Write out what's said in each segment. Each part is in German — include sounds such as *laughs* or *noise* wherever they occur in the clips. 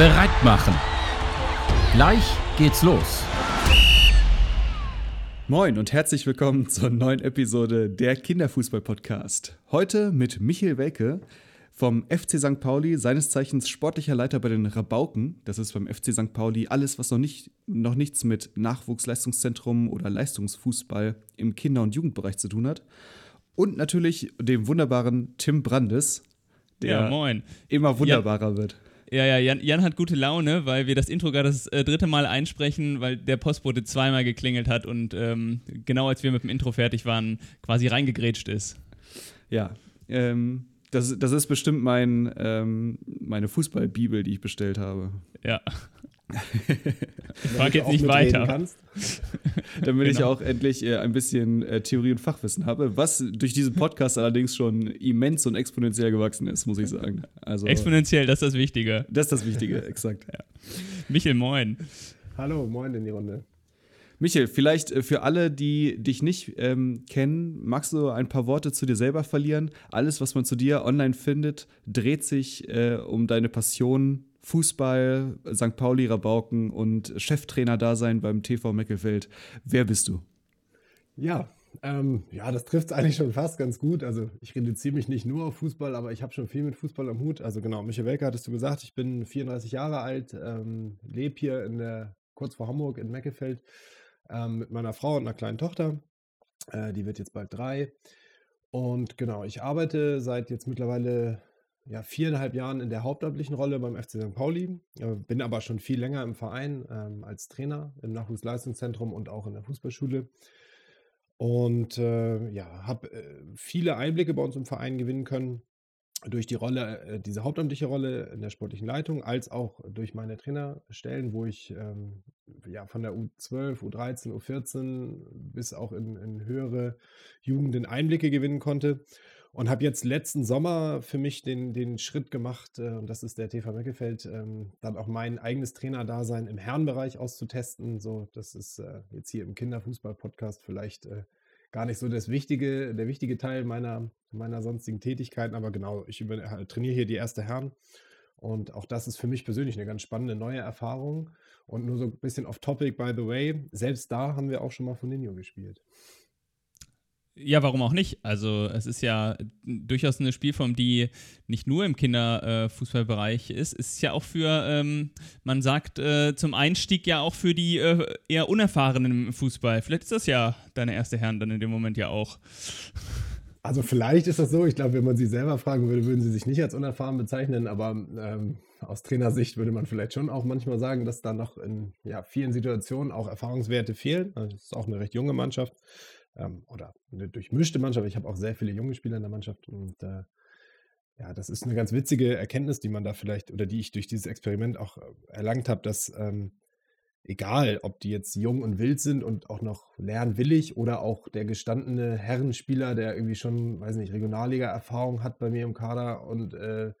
bereit machen. Gleich geht's los. Moin und herzlich willkommen zur neuen Episode der Kinderfußball-Podcast. Heute mit Michael Welke vom FC St. Pauli, seines Zeichens sportlicher Leiter bei den Rabauken. Das ist beim FC St. Pauli alles, was noch, nicht, noch nichts mit Nachwuchsleistungszentrum oder Leistungsfußball im Kinder- und Jugendbereich zu tun hat. Und natürlich dem wunderbaren Tim Brandes, der Ja, moin. immer wunderbarer wird. Ja, ja, Jan, Jan hat gute Laune, weil wir das Intro gerade das äh, dritte Mal einsprechen, weil der Postbote zweimal geklingelt hat und ähm, genau als wir mit dem Intro fertig waren, quasi reingegrätscht ist. Ja, ähm, das, das ist bestimmt mein, ähm, meine Fußballbibel, die ich bestellt habe. Ja. *laughs* Ich frag jetzt nicht weiter. *laughs* Damit ich Genau. auch endlich äh, ein bisschen äh, Theorie und Fachwissen habe, was durch diesen Podcast allerdings schon immens und exponentiell gewachsen ist, muss ich sagen. Also, Exponentiell, das ist das Wichtige. das ist das Wichtige, *laughs* exakt. Michel, moin. Hallo, moin in die Runde. Michael, vielleicht äh, für alle, die dich nicht ähm, kennen, magst du ein paar Worte zu dir selber verlieren? Alles, was man zu dir online findet, dreht sich äh, um deine Passion Fußball, St. Pauli, Rabauken und Cheftrainer-Dasein beim TV Meckelfeld. Wer bist du? Ja, ähm, ja, das trifft es eigentlich schon fast ganz gut. Also ich reduziere mich nicht nur auf Fußball, aber ich habe schon viel mit Fußball am Hut. Also genau, Michael Welker hattest du gesagt, ich bin 34 Jahre alt, ähm, lebe hier in der, kurz vor Hamburg in Meckefeld ähm, mit meiner Frau und einer kleinen Tochter. Äh, die wird jetzt bald drei. Und genau, ich arbeite seit jetzt mittlerweile ja, viereinhalb Jahren in der hauptamtlichen Rolle beim FC St. Pauli, äh, bin aber schon viel länger im Verein ähm, als Trainer im Nachwuchsleistungszentrum und auch in der Fußballschule. Und äh, ja, habe äh, viele Einblicke bei uns im Verein gewinnen können durch die Rolle, äh, diese hauptamtliche Rolle in der sportlichen Leitung, als auch durch meine Trainerstellen, wo ich ähm, ja von der U12, U13, U14 bis auch in, in höhere Jugenden Einblicke gewinnen konnte. Und habe jetzt letzten Sommer für mich den, den Schritt gemacht, äh, und das ist der TV Meckefeld, ähm, dann auch mein eigenes Trainerdasein im Herrenbereich auszutesten. So, das ist äh, jetzt hier im Kinderfußball-Podcast vielleicht äh, gar nicht so das wichtige, der wichtige Teil meiner, meiner sonstigen Tätigkeiten, aber genau, ich über, äh, trainiere hier die erste Herren. Und auch das ist für mich persönlich eine ganz spannende neue Erfahrung. Und nur so ein bisschen off-topic, by the way, selbst da haben wir auch schon mal von Nino gespielt. Ja, warum auch nicht? Also es ist ja durchaus eine Spielform, die nicht nur im Kinderfußballbereich ist. Es ist ja auch für, ähm, man sagt äh, zum Einstieg ja auch für die äh, eher Unerfahrenen im Fußball. Vielleicht ist das ja deine erste Herren dann in dem Moment ja auch. Also vielleicht ist das so. Ich glaube, wenn man sie selber fragen würde, würden sie sich nicht als unerfahren bezeichnen. Aber ähm, aus Trainersicht würde man vielleicht schon auch manchmal sagen, dass da noch in ja, vielen Situationen auch Erfahrungswerte fehlen. Also es ist auch eine recht junge Mannschaft ähm, oder eine durchmischte Mannschaft. Ich habe auch sehr viele junge Spieler in der Mannschaft und äh, ja, das ist eine ganz witzige Erkenntnis, die man da vielleicht oder die ich durch dieses Experiment auch äh, erlangt habe, dass ähm, egal, ob die jetzt jung und wild sind und auch noch lernwillig oder auch der gestandene Herrenspieler, der irgendwie schon, weiß nicht, Regionalliga-Erfahrung hat bei mir im Kader und äh,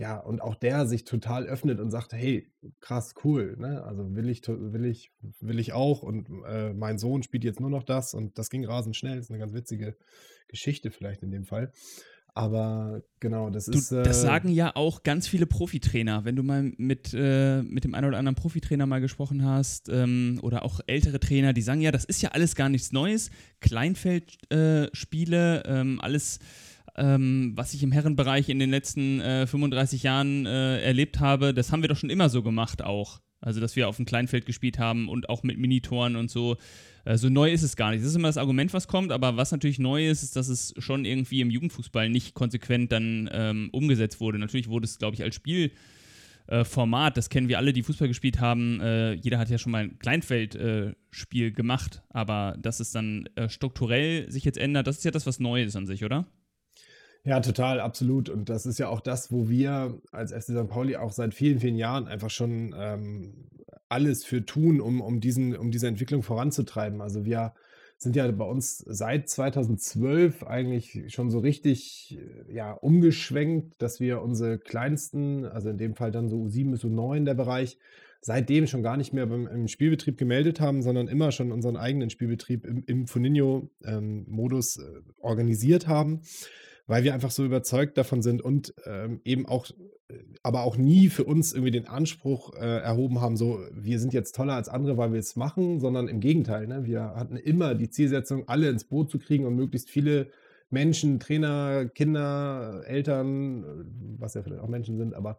ja, und auch der sich total öffnet und sagt, hey, krass, cool, ne? Also will ich, will ich, will ich auch und äh, mein Sohn spielt jetzt nur noch das und das ging rasend schnell. ist eine ganz witzige Geschichte vielleicht in dem Fall. Aber genau, das Du, ist. das äh, sagen ja auch ganz viele Profitrainer. Wenn du mal mit, äh, mit dem einen oder anderen Profitrainer mal gesprochen hast ähm, oder auch ältere Trainer, die sagen ja, das ist ja alles gar nichts Neues. Kleinfeldspiele, äh, Spiele, ähm, alles, ähm, was ich im Herrenbereich in den letzten äh, 35 Jahren äh, erlebt habe, das haben wir doch schon immer so gemacht auch. Also, dass wir auf dem Kleinfeld gespielt haben und auch mit Minitoren und so. Äh, so neu ist es gar nicht. Das ist immer das Argument, was kommt, aber was natürlich neu ist, ist, dass es schon irgendwie im Jugendfußball nicht konsequent dann ähm, umgesetzt wurde. Natürlich wurde es, glaube ich, als Spiel. äh, Format, das kennen wir alle, die Fußball gespielt haben. Äh, jeder hat ja schon mal ein Kleinfeldspiel äh, gemacht, aber dass es dann äh, strukturell sich jetzt ändert, das ist ja das, was Neues an sich, oder? Ja, total, absolut. Und das ist ja auch das, wo wir als FC St. Pauli auch seit vielen, vielen Jahren einfach schon ähm, alles für tun, um, um, diesen, um diese Entwicklung voranzutreiben. Also wir sind ja bei uns seit 2012 eigentlich schon so richtig äh, ja, umgeschwenkt, dass wir unsere kleinsten, also in dem Fall dann so U7 bis U9 der Bereich, seitdem schon gar nicht mehr beim, im Spielbetrieb gemeldet haben, sondern immer schon unseren eigenen Spielbetrieb im, im Foninho-Modus äh, organisiert haben weil wir einfach so überzeugt davon sind und ähm, eben auch äh, aber auch nie für uns irgendwie den Anspruch äh, erhoben haben, so wir sind jetzt toller als andere, weil wir es machen, sondern im Gegenteil. Ne? Wir hatten immer die Zielsetzung, alle ins Boot zu kriegen und möglichst viele Menschen, Trainer, Kinder, Eltern, was ja vielleicht auch Menschen sind, aber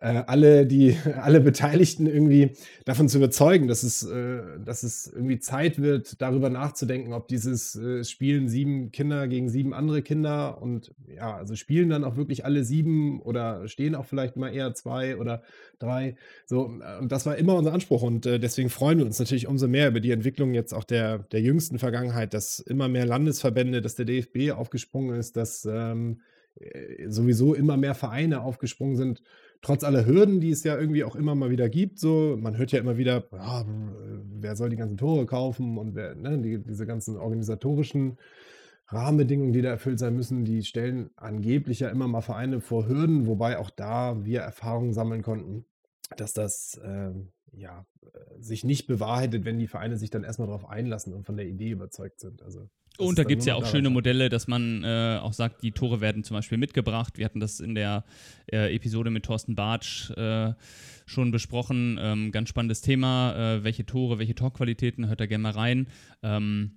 äh, alle, die, *laughs* alle Beteiligten irgendwie davon zu überzeugen, dass es, äh, dass es irgendwie Zeit wird, darüber nachzudenken, ob dieses äh, Spielen sieben Kinder gegen sieben andere Kinder und ja, also spielen dann auch wirklich alle sieben oder stehen auch vielleicht mal eher zwei oder drei. So, und das war immer unser Anspruch und äh, deswegen freuen wir uns natürlich umso mehr über die Entwicklung jetzt auch der, der jüngsten Vergangenheit, dass immer mehr Landesverbände, dass der DFB aufgesprungen ist, dass ähm, äh, sowieso immer mehr Vereine aufgesprungen sind, trotz aller Hürden, die es ja irgendwie auch immer mal wieder gibt. So, man hört ja immer wieder, ja, wer soll die ganzen Tore kaufen und wer, ne, die, diese ganzen organisatorischen Rahmenbedingungen, die da erfüllt sein müssen, die stellen angeblich ja immer mal Vereine vor Hürden, wobei auch da wir Erfahrungen sammeln konnten, dass das ähm, ja, sich nicht bewahrheitet, wenn die Vereine sich dann erstmal darauf einlassen und von der Idee überzeugt sind. Also und da gibt es ja auch schöne Modelle, dass man äh, auch sagt, die Tore werden zum Beispiel mitgebracht. Wir hatten das in der äh, Episode mit Thorsten Bartsch äh, schon besprochen. Ähm, ganz spannendes Thema. Äh, welche Tore, welche Torqualitäten, hört da gerne mal rein. Ähm,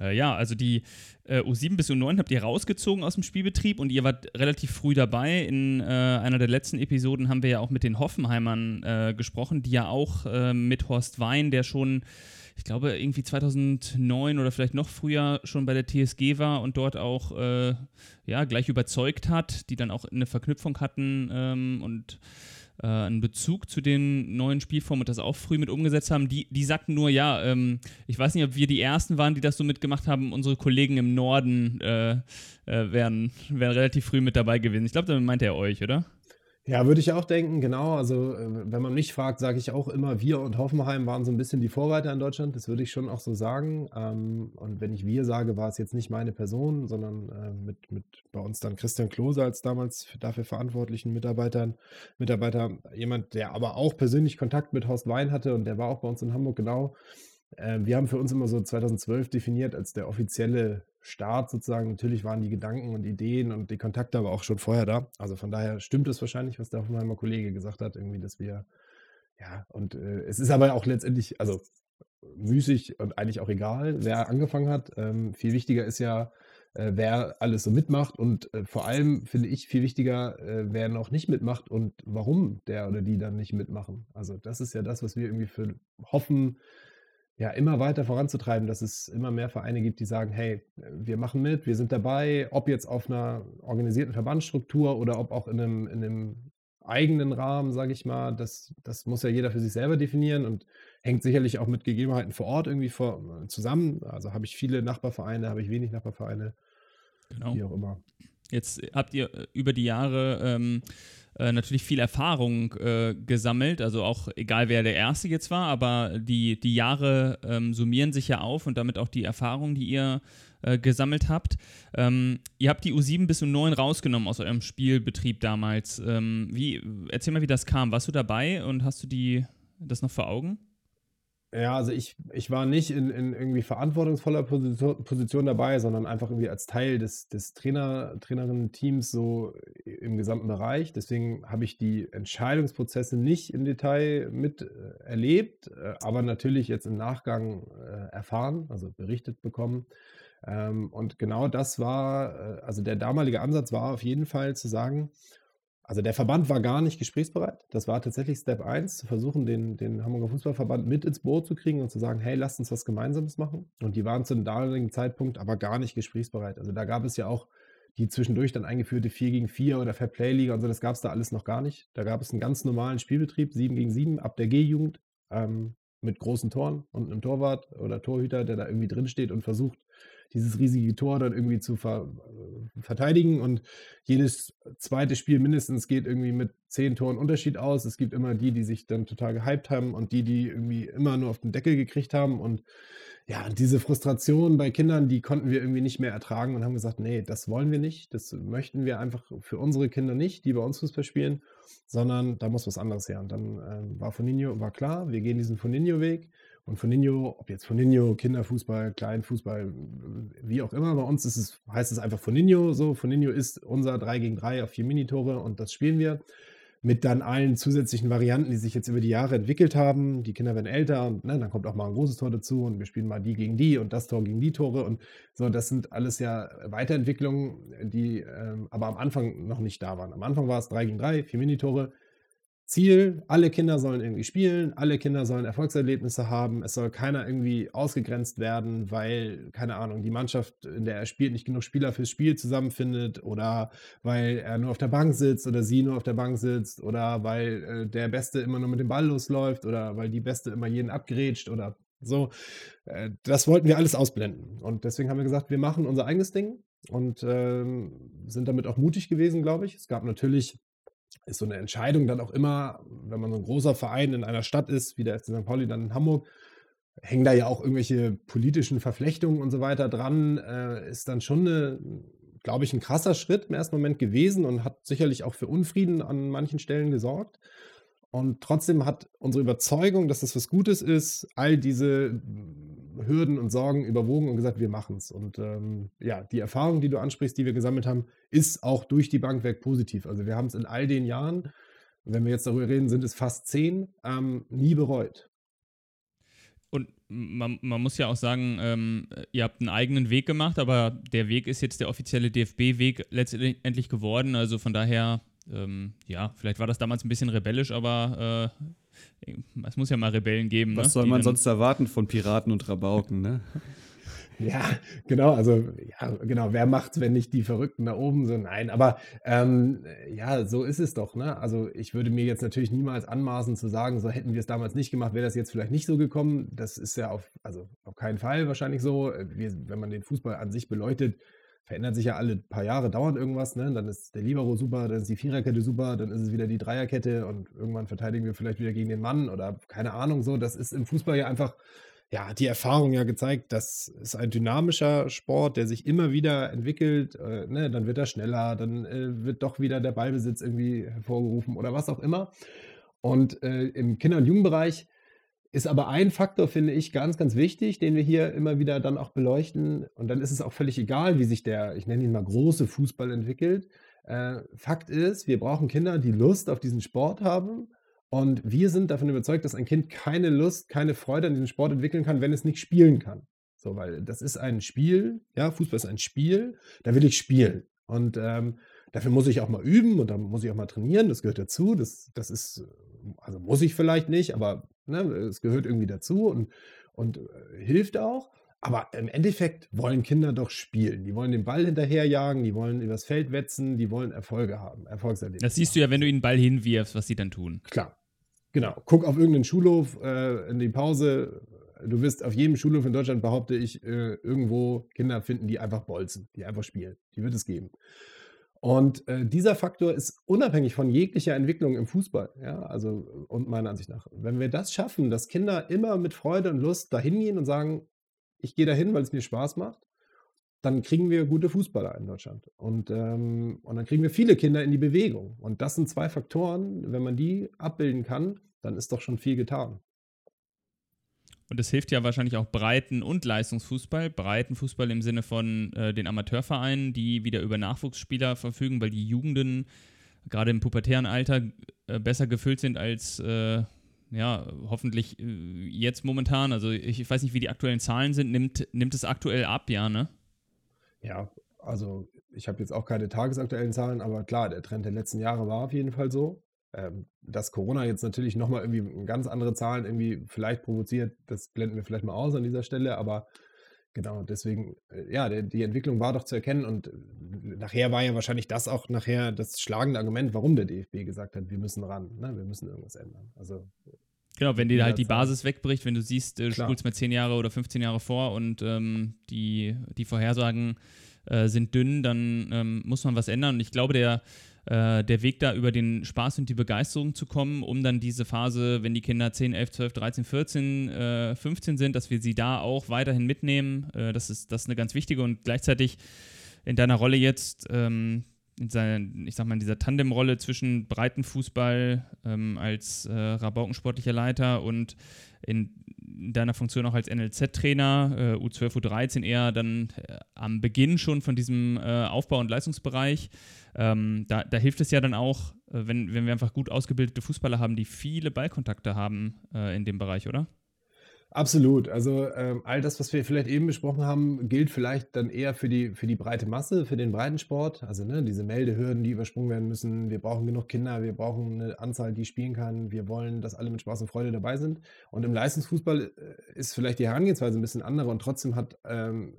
äh, ja, also die äh, U7 bis U9 habt ihr rausgezogen aus dem Spielbetrieb und ihr wart relativ früh dabei. In einer der letzten Episoden haben wir ja auch mit den Hoffenheimern gesprochen, die ja auch mit Horst Wein, der schon ich glaube, irgendwie 2009 oder vielleicht noch früher schon bei der TSG war und dort auch äh, ja, gleich überzeugt hat, die dann auch eine Verknüpfung hatten ähm, und äh, einen Bezug zu den neuen Spielformen und das auch früh mit umgesetzt haben. Die, die sagten nur, ja, ähm, ich weiß nicht, ob wir die Ersten waren, die das so mitgemacht haben. Unsere Kollegen im Norden äh, äh wären, wären relativ früh mit dabei gewesen. Ich glaube, damit meint er euch, oder? Ja, würde ich auch denken, genau. Also, äh, wenn man mich fragt, sage ich auch immer, wir und Hoffenheim waren so ein bisschen die Vorreiter in Deutschland. Das würde ich schon auch so sagen. Ähm, und wenn ich wir sage, war es jetzt nicht meine Person, sondern äh, mit, mit bei uns dann Christian Klose als damals dafür verantwortlichen Mitarbeitern, Mitarbeiter, jemand, der aber auch persönlich Kontakt mit Horst Wein hatte und der war auch bei uns in Hamburg genau. Äh, wir haben für uns immer so 2012 definiert als der offizielle Start sozusagen. Natürlich waren die Gedanken und Ideen und die Kontakte aber auch schon vorher da. Also von daher stimmt es wahrscheinlich, was der Hoffenheimer Kollege gesagt hat, irgendwie, dass wir, ja, und äh, es ist aber auch letztendlich, also müßig und eigentlich auch egal, wer angefangen hat. Ähm, viel wichtiger ist ja, äh, wer alles so mitmacht und äh, vor allem finde ich viel wichtiger, äh, wer noch nicht mitmacht und warum der oder die dann nicht mitmachen. Also das ist ja das, was wir irgendwie für hoffen, ja, immer weiter voranzutreiben, dass es immer mehr Vereine gibt, die sagen, hey, wir machen mit, wir sind dabei, ob jetzt auf einer organisierten Verbandsstruktur oder ob auch in einem, in einem eigenen Rahmen, sage ich mal, das, das muss ja jeder für sich selber definieren und hängt sicherlich auch mit Gegebenheiten vor Ort irgendwie vor, zusammen. Also habe ich viele Nachbarvereine, habe ich wenig Nachbarvereine, genau. wie auch immer. Jetzt habt ihr äh, über die Jahre ähm, äh, natürlich viel Erfahrung äh, gesammelt. Also auch egal wer der Erste jetzt war, aber die, die Jahre ähm, summieren sich ja auf und damit auch die Erfahrung, die ihr äh, gesammelt habt. Ähm, ihr habt die U7 bis U9 rausgenommen aus eurem Spielbetrieb damals. Ähm, wie, erzähl mal, wie das kam. Warst du dabei und hast du die, das noch vor Augen? Ja, also ich, ich war nicht in, in irgendwie verantwortungsvoller Position, Position dabei, sondern einfach irgendwie als Teil des, des Trainer, Trainerinnen-Teams so im gesamten Bereich. Deswegen habe ich die Entscheidungsprozesse nicht im Detail mit äh, äh, aber natürlich jetzt im Nachgang äh, erfahren, also berichtet bekommen. Ähm, und genau das war, also der damalige Ansatz war auf jeden Fall zu sagen, also der Verband war gar nicht gesprächsbereit. Das war tatsächlich Step 1, zu versuchen, den, den Hamburger Fußballverband mit ins Boot zu kriegen und zu sagen, hey, lasst uns was Gemeinsames machen. Und die waren zu dem damaligen Zeitpunkt aber gar nicht gesprächsbereit. Also da gab es ja auch die zwischendurch dann eingeführte 4 gegen 4 oder Fair Play Liga und so, das gab es da alles noch gar nicht. Da gab es einen ganz normalen Spielbetrieb, 7 gegen 7, ab der G-Jugend, ähm, mit großen Toren und einem Torwart oder Torhüter, der da irgendwie drin steht und versucht, dieses riesige Tor dann irgendwie zu ver äh, verteidigen. Und jedes zweite Spiel mindestens geht irgendwie mit zehn Toren Unterschied aus. Es gibt immer die, die sich dann total gehypt haben und die, die irgendwie immer nur auf den Deckel gekriegt haben. Und ja, diese Frustration bei Kindern, die konnten wir irgendwie nicht mehr ertragen und haben gesagt, nee, das wollen wir nicht. Das möchten wir einfach für unsere Kinder nicht, die bei uns Fußball spielen, sondern da muss was anderes her. Und dann äh, war Foninho, war klar, wir gehen diesen Foninho-Weg und Foninho, ob jetzt Foninho, Kinderfußball, Kleinfußball, wie auch immer, bei uns ist es, heißt es einfach Foninho so. Foninho ist unser 3 gegen 3 auf vier Minitore und das spielen wir. mit dann allen zusätzlichen Varianten, die sich jetzt über die Jahre entwickelt haben. Die Kinder werden älter und ne, dann kommt auch mal ein großes Tor dazu und wir spielen mal die gegen die und das Tor gegen die Tore und so. Das sind alles ja Weiterentwicklungen, die ähm, aber am Anfang noch nicht da waren. Am Anfang war es drei gegen drei, vier Minitore. Ziel, alle Kinder sollen irgendwie spielen, alle Kinder sollen Erfolgserlebnisse haben, es soll keiner irgendwie ausgegrenzt werden, weil, keine Ahnung, die Mannschaft, in der er spielt, nicht genug Spieler fürs Spiel zusammenfindet oder weil er nur auf der Bank sitzt oder sie nur auf der Bank sitzt oder weil äh, der Beste immer nur mit dem Ball losläuft oder weil die Beste immer jeden abgrätscht oder so. Äh, das wollten wir alles ausblenden. Und deswegen haben wir gesagt, wir machen unser eigenes Ding und äh, sind damit auch mutig gewesen, glaube ich. Es gab natürlich ist so eine Entscheidung dann auch immer, wenn man so ein großer Verein in einer Stadt ist, wie der FC St. Pauli dann in Hamburg, hängen da ja auch irgendwelche politischen Verflechtungen und so weiter dran, äh, ist dann schon glaube ich, ein krasser Schritt im ersten Moment gewesen und hat sicherlich auch für Unfrieden an manchen Stellen gesorgt. Und trotzdem hat unsere Überzeugung, dass das was Gutes ist, all diese Hürden und Sorgen überwogen und gesagt, wir machen es. Und ähm, ja, die Erfahrung, die du ansprichst, die wir gesammelt haben, ist auch durch die Bank weg positiv. Also wir haben es in all den Jahren, wenn wir jetzt darüber reden, sind es fast zehn, ähm, nie bereut. Und man, man, muss ja auch sagen, ähm, ihr habt einen eigenen Weg gemacht, aber der Weg ist jetzt der offizielle DFB-Weg letztendlich geworden. Also von daher, ähm, ja, vielleicht war das damals ein bisschen rebellisch, aber äh, es muss ja mal Rebellen geben. Was ne? soll man sonst erwarten von Piraten und Rabauken, ne? *laughs* Ja, genau, also ja, genau, wer macht's, wenn nicht die Verrückten da oben sind? Nein, aber ähm, ja, so ist es doch, ne? Also ich würde mir jetzt natürlich niemals anmaßen zu sagen, so hätten wir es damals nicht gemacht, wäre das jetzt vielleicht nicht so gekommen. Das ist ja auf, also auf keinen Fall wahrscheinlich so. Wir, wenn man den Fußball an sich beleuchtet, verändert sich ja alle paar Jahre, dauert irgendwas, ne? Dann ist der Libero super, dann ist die Viererkette super, dann ist es wieder die Dreierkette und irgendwann verteidigen wir vielleicht wieder gegen den Mann oder keine Ahnung so. Das ist im Fußball ja einfach, ja, die Erfahrung ja gezeigt, das ist ein dynamischer Sport, der sich immer wieder entwickelt, äh, ne? Dann wird er schneller, dann äh, wird doch wieder der Ballbesitz irgendwie hervorgerufen oder was auch immer. Und äh, im Kinder- und Jugendbereich ist aber ein Faktor, finde ich, ganz, ganz wichtig, den wir hier immer wieder dann auch beleuchten. Und dann ist es auch völlig egal, wie sich der, ich nenne ihn mal große Fußball entwickelt. Äh, Fakt ist, wir brauchen Kinder, die Lust auf diesen Sport haben. Und wir sind davon überzeugt, dass ein Kind keine Lust, keine Freude an diesem Sport entwickeln kann, wenn es nicht spielen kann. So, weil das ist ein Spiel, ja, Fußball ist ein Spiel, da will ich spielen. Und ähm, dafür muss ich auch mal üben und da muss ich auch mal trainieren, das gehört dazu. Das, das ist, also muss ich vielleicht nicht, aber Ne? Es gehört irgendwie dazu und, und äh, hilft auch. Aber im Endeffekt wollen Kinder doch spielen. Die wollen den Ball hinterherjagen, die wollen übers Feld wetzen, die wollen Erfolge haben, Erfolgserlebnisse. Das siehst du ja, wenn du ihnen den Ball hinwirfst, was sie dann tun. Klar. Genau. Guck auf irgendeinen Schulhof äh, in die Pause. Du wirst auf jedem Schulhof in Deutschland, behaupte ich, äh, irgendwo Kinder finden, die einfach bolzen, die einfach spielen. Die wird es geben. Und äh, dieser Faktor ist unabhängig von jeglicher Entwicklung im Fußball. Ja, also, und meiner Ansicht nach. Wenn wir das schaffen, dass Kinder immer mit Freude und Lust dahin gehen und sagen, ich gehe dahin, weil es mir Spaß macht, dann kriegen wir gute Fußballer in Deutschland. Und, ähm, und dann kriegen wir viele Kinder in die Bewegung. Und das sind zwei Faktoren, wenn man die abbilden kann, dann ist doch schon viel getan. Und es hilft ja wahrscheinlich auch Breiten- und Leistungsfußball. Breitenfußball im Sinne von äh, den Amateurvereinen, die wieder über Nachwuchsspieler verfügen, weil die Jugenden gerade im pubertären Alter äh, besser gefüllt sind als äh, ja, hoffentlich äh, jetzt momentan. Also ich, ich, weiß nicht, wie die aktuellen Zahlen sind. Nimmt, nimmt es aktuell ab, ja, ne? Ja, also ich habe jetzt auch keine tagesaktuellen Zahlen, aber klar, der Trend der letzten Jahre war auf jeden Fall so. Ähm, dass Corona jetzt natürlich nochmal irgendwie ganz andere Zahlen irgendwie vielleicht provoziert, das blenden wir vielleicht mal aus an dieser Stelle, aber genau, deswegen, äh, ja, die Entwicklung war doch zu erkennen und äh, nachher war ja wahrscheinlich das auch nachher das schlagende Argument, warum der DFB gesagt hat, wir müssen ran, ne? wir müssen irgendwas ändern. Also Genau, wenn dir halt die Basis wegbricht, wenn du siehst, äh, spulst mal 10 Jahre oder 15 Jahre vor und ähm, die, die Vorhersagen äh, sind dünn, dann ähm, muss man was ändern. Und ich glaube, der, äh, der Weg da über den Spaß und die Begeisterung zu kommen, um dann diese Phase, wenn die Kinder 10, 11, 12, 13, 14, äh, 15 sind, dass wir sie da auch weiterhin mitnehmen. Äh, das, ist, das ist eine ganz wichtige und gleichzeitig in deiner Rolle jetzt, ähm, in seiner, ich sag mal, in dieser Tandemrolle zwischen Breitenfußball ähm, als äh, Rabaukensportlicher Leiter und in deiner Funktion auch als NLZ-Trainer, äh, U12, U13 eher dann äh, am Beginn schon von diesem äh, Aufbau- und Leistungsbereich. Ähm, da, da, hilft es ja dann auch, äh, wenn, wenn wir einfach gut ausgebildete Fußballer haben, die viele Ballkontakte haben äh, in dem Bereich, oder? Absolut. Also ähm, all das, was wir vielleicht eben besprochen haben, gilt vielleicht dann eher für die, für die breite Masse, für den Breitensport. Also ne, diese Meldehürden, die übersprungen werden müssen. Wir brauchen genug Kinder, wir brauchen eine Anzahl, die spielen kann. Wir wollen, dass alle mit Spaß und Freude dabei sind. Und im Leistungsfußball äh, ist vielleicht die Herangehensweise ein bisschen andere und trotzdem hat ähm,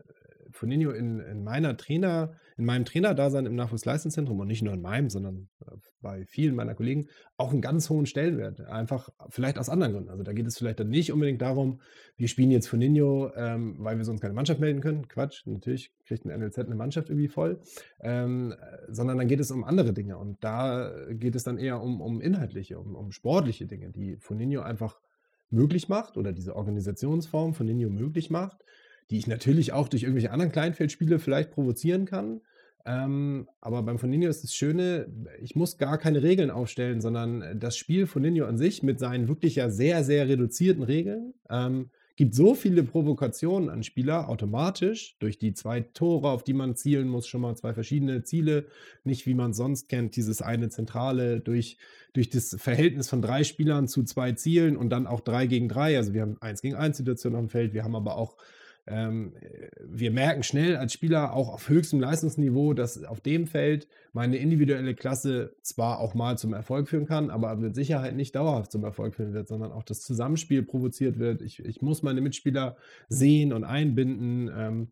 Foninho in, in meiner Trainer, in meinem Trainerdasein im Nachwuchsleistungszentrum und nicht nur in meinem, sondern äh, bei vielen meiner Kollegen auch einen ganz hohen Stellenwert. Einfach vielleicht aus anderen Gründen. Also da geht es vielleicht dann nicht unbedingt darum, wir spielen jetzt Foninho, ähm, weil wir sonst keine Mannschaft melden können. Quatsch, natürlich kriegt ein NLZ eine Mannschaft irgendwie voll. Ähm, sondern dann geht es um andere Dinge. Und da geht es dann eher um, um inhaltliche, um, um sportliche Dinge, die Foninho einfach möglich macht oder diese Organisationsform von Ninho möglich macht die ich natürlich auch durch irgendwelche anderen Kleinfeldspiele vielleicht provozieren kann. Ähm, aber beim Foninho ist das Schöne, ich muss gar keine Regeln aufstellen, sondern das Spiel Foninho an sich mit seinen wirklich ja sehr, sehr reduzierten Regeln ähm, gibt so viele Provokationen an Spieler automatisch durch die zwei Tore, auf die man zielen muss, schon mal zwei verschiedene Ziele, nicht wie man sonst kennt, dieses eine Zentrale durch, durch das Verhältnis von drei Spielern zu zwei Zielen und dann auch drei gegen drei. Also wir haben eins gegen eins Situation auf dem Feld, wir haben aber auch ähm, wir merken schnell als Spieler auch auf höchstem Leistungsniveau, dass auf dem Feld meine individuelle Klasse zwar auch mal zum Erfolg führen kann, aber mit Sicherheit nicht dauerhaft zum Erfolg führen wird, sondern auch das Zusammenspiel provoziert wird. Ich, ich muss meine Mitspieler sehen und einbinden. Ähm,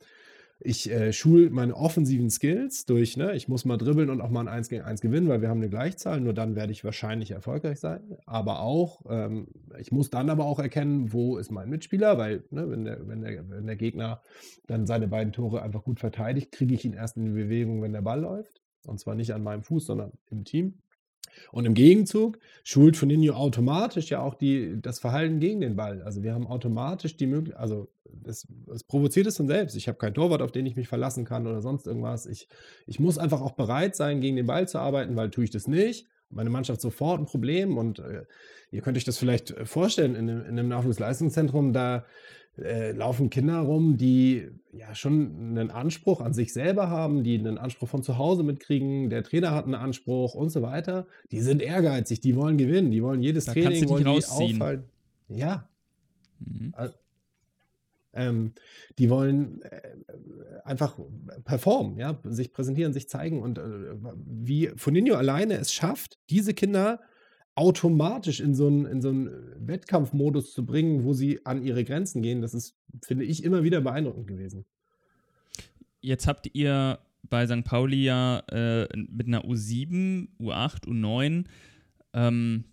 ich äh, schule meine offensiven Skills durch, ne? ich muss mal dribbeln und auch mal ein 1 gegen 1 gewinnen, weil wir haben eine Gleichzahl, nur dann werde ich wahrscheinlich erfolgreich sein. Aber auch, ähm, ich muss dann aber auch erkennen, wo ist mein Mitspieler, weil ne, wenn, der, wenn, der, wenn der Gegner dann seine beiden Tore einfach gut verteidigt, kriege ich ihn erst in die Bewegung, wenn der Ball läuft. Und zwar nicht an meinem Fuß, sondern im Team. Und im Gegenzug schult Foninho automatisch ja auch die, das Verhalten gegen den Ball. Also wir haben automatisch die Möglichkeit, also es, es, provoziert es dann selbst. Ich habe keinen Torwart, auf den ich mich verlassen kann oder sonst irgendwas. Ich, ich muss einfach auch bereit sein, gegen den Ball zu arbeiten, weil tue ich das nicht, meine Mannschaft sofort ein Problem. Und äh, ihr könnt euch das vielleicht vorstellen, in in einem Nachwuchsleistungszentrum, da äh, laufen Kinder rum, die ja schon einen Anspruch an sich selber haben, die einen Anspruch von zu Hause mitkriegen, der Trainer hat einen Anspruch und so weiter. Die sind ehrgeizig, die wollen gewinnen, die wollen jedes da Training wollen rausziehen. auffallen. Ja. Mhm. Also, ähm, die wollen äh, einfach performen, ja, sich präsentieren, sich zeigen und äh, wie Foninho alleine es schafft, diese Kinder automatisch in so einen, in so einen Wettkampfmodus zu bringen, wo sie an ihre Grenzen gehen, das ist, finde ich, immer wieder beeindruckend gewesen. Jetzt habt ihr bei St. Pauli ja äh, mit einer U7, U8, U9 ähm,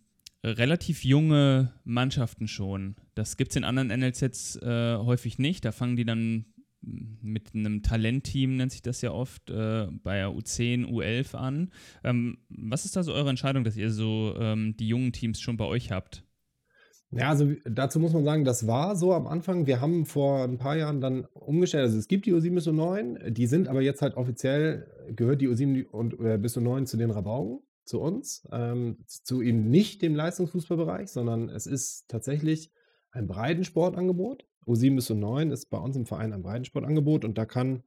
relativ junge Mannschaften schon. Das gibt es in anderen NLZs äh, häufig nicht. Da fangen die dann mit einem Talentteam, nennt sich das ja oft, äh, bei U10, U11 an. Ähm, was ist da so eure Entscheidung, dass ihr so ähm, die jungen Teams schon bei euch habt? Ja, also dazu muss man sagen, das war so am Anfang. Wir haben vor ein paar Jahren dann umgestellt. Also es gibt die U7 bis U9, die sind aber jetzt halt offiziell, gehört die U7 und, äh, bis U9 zu den Rabaugen, zu uns, ähm, zu eben nicht dem Leistungsfußballbereich, sondern es ist tatsächlich ein Breitensportangebot. U7 bis U9 ist bei uns im Verein ein Breitensportangebot und da kann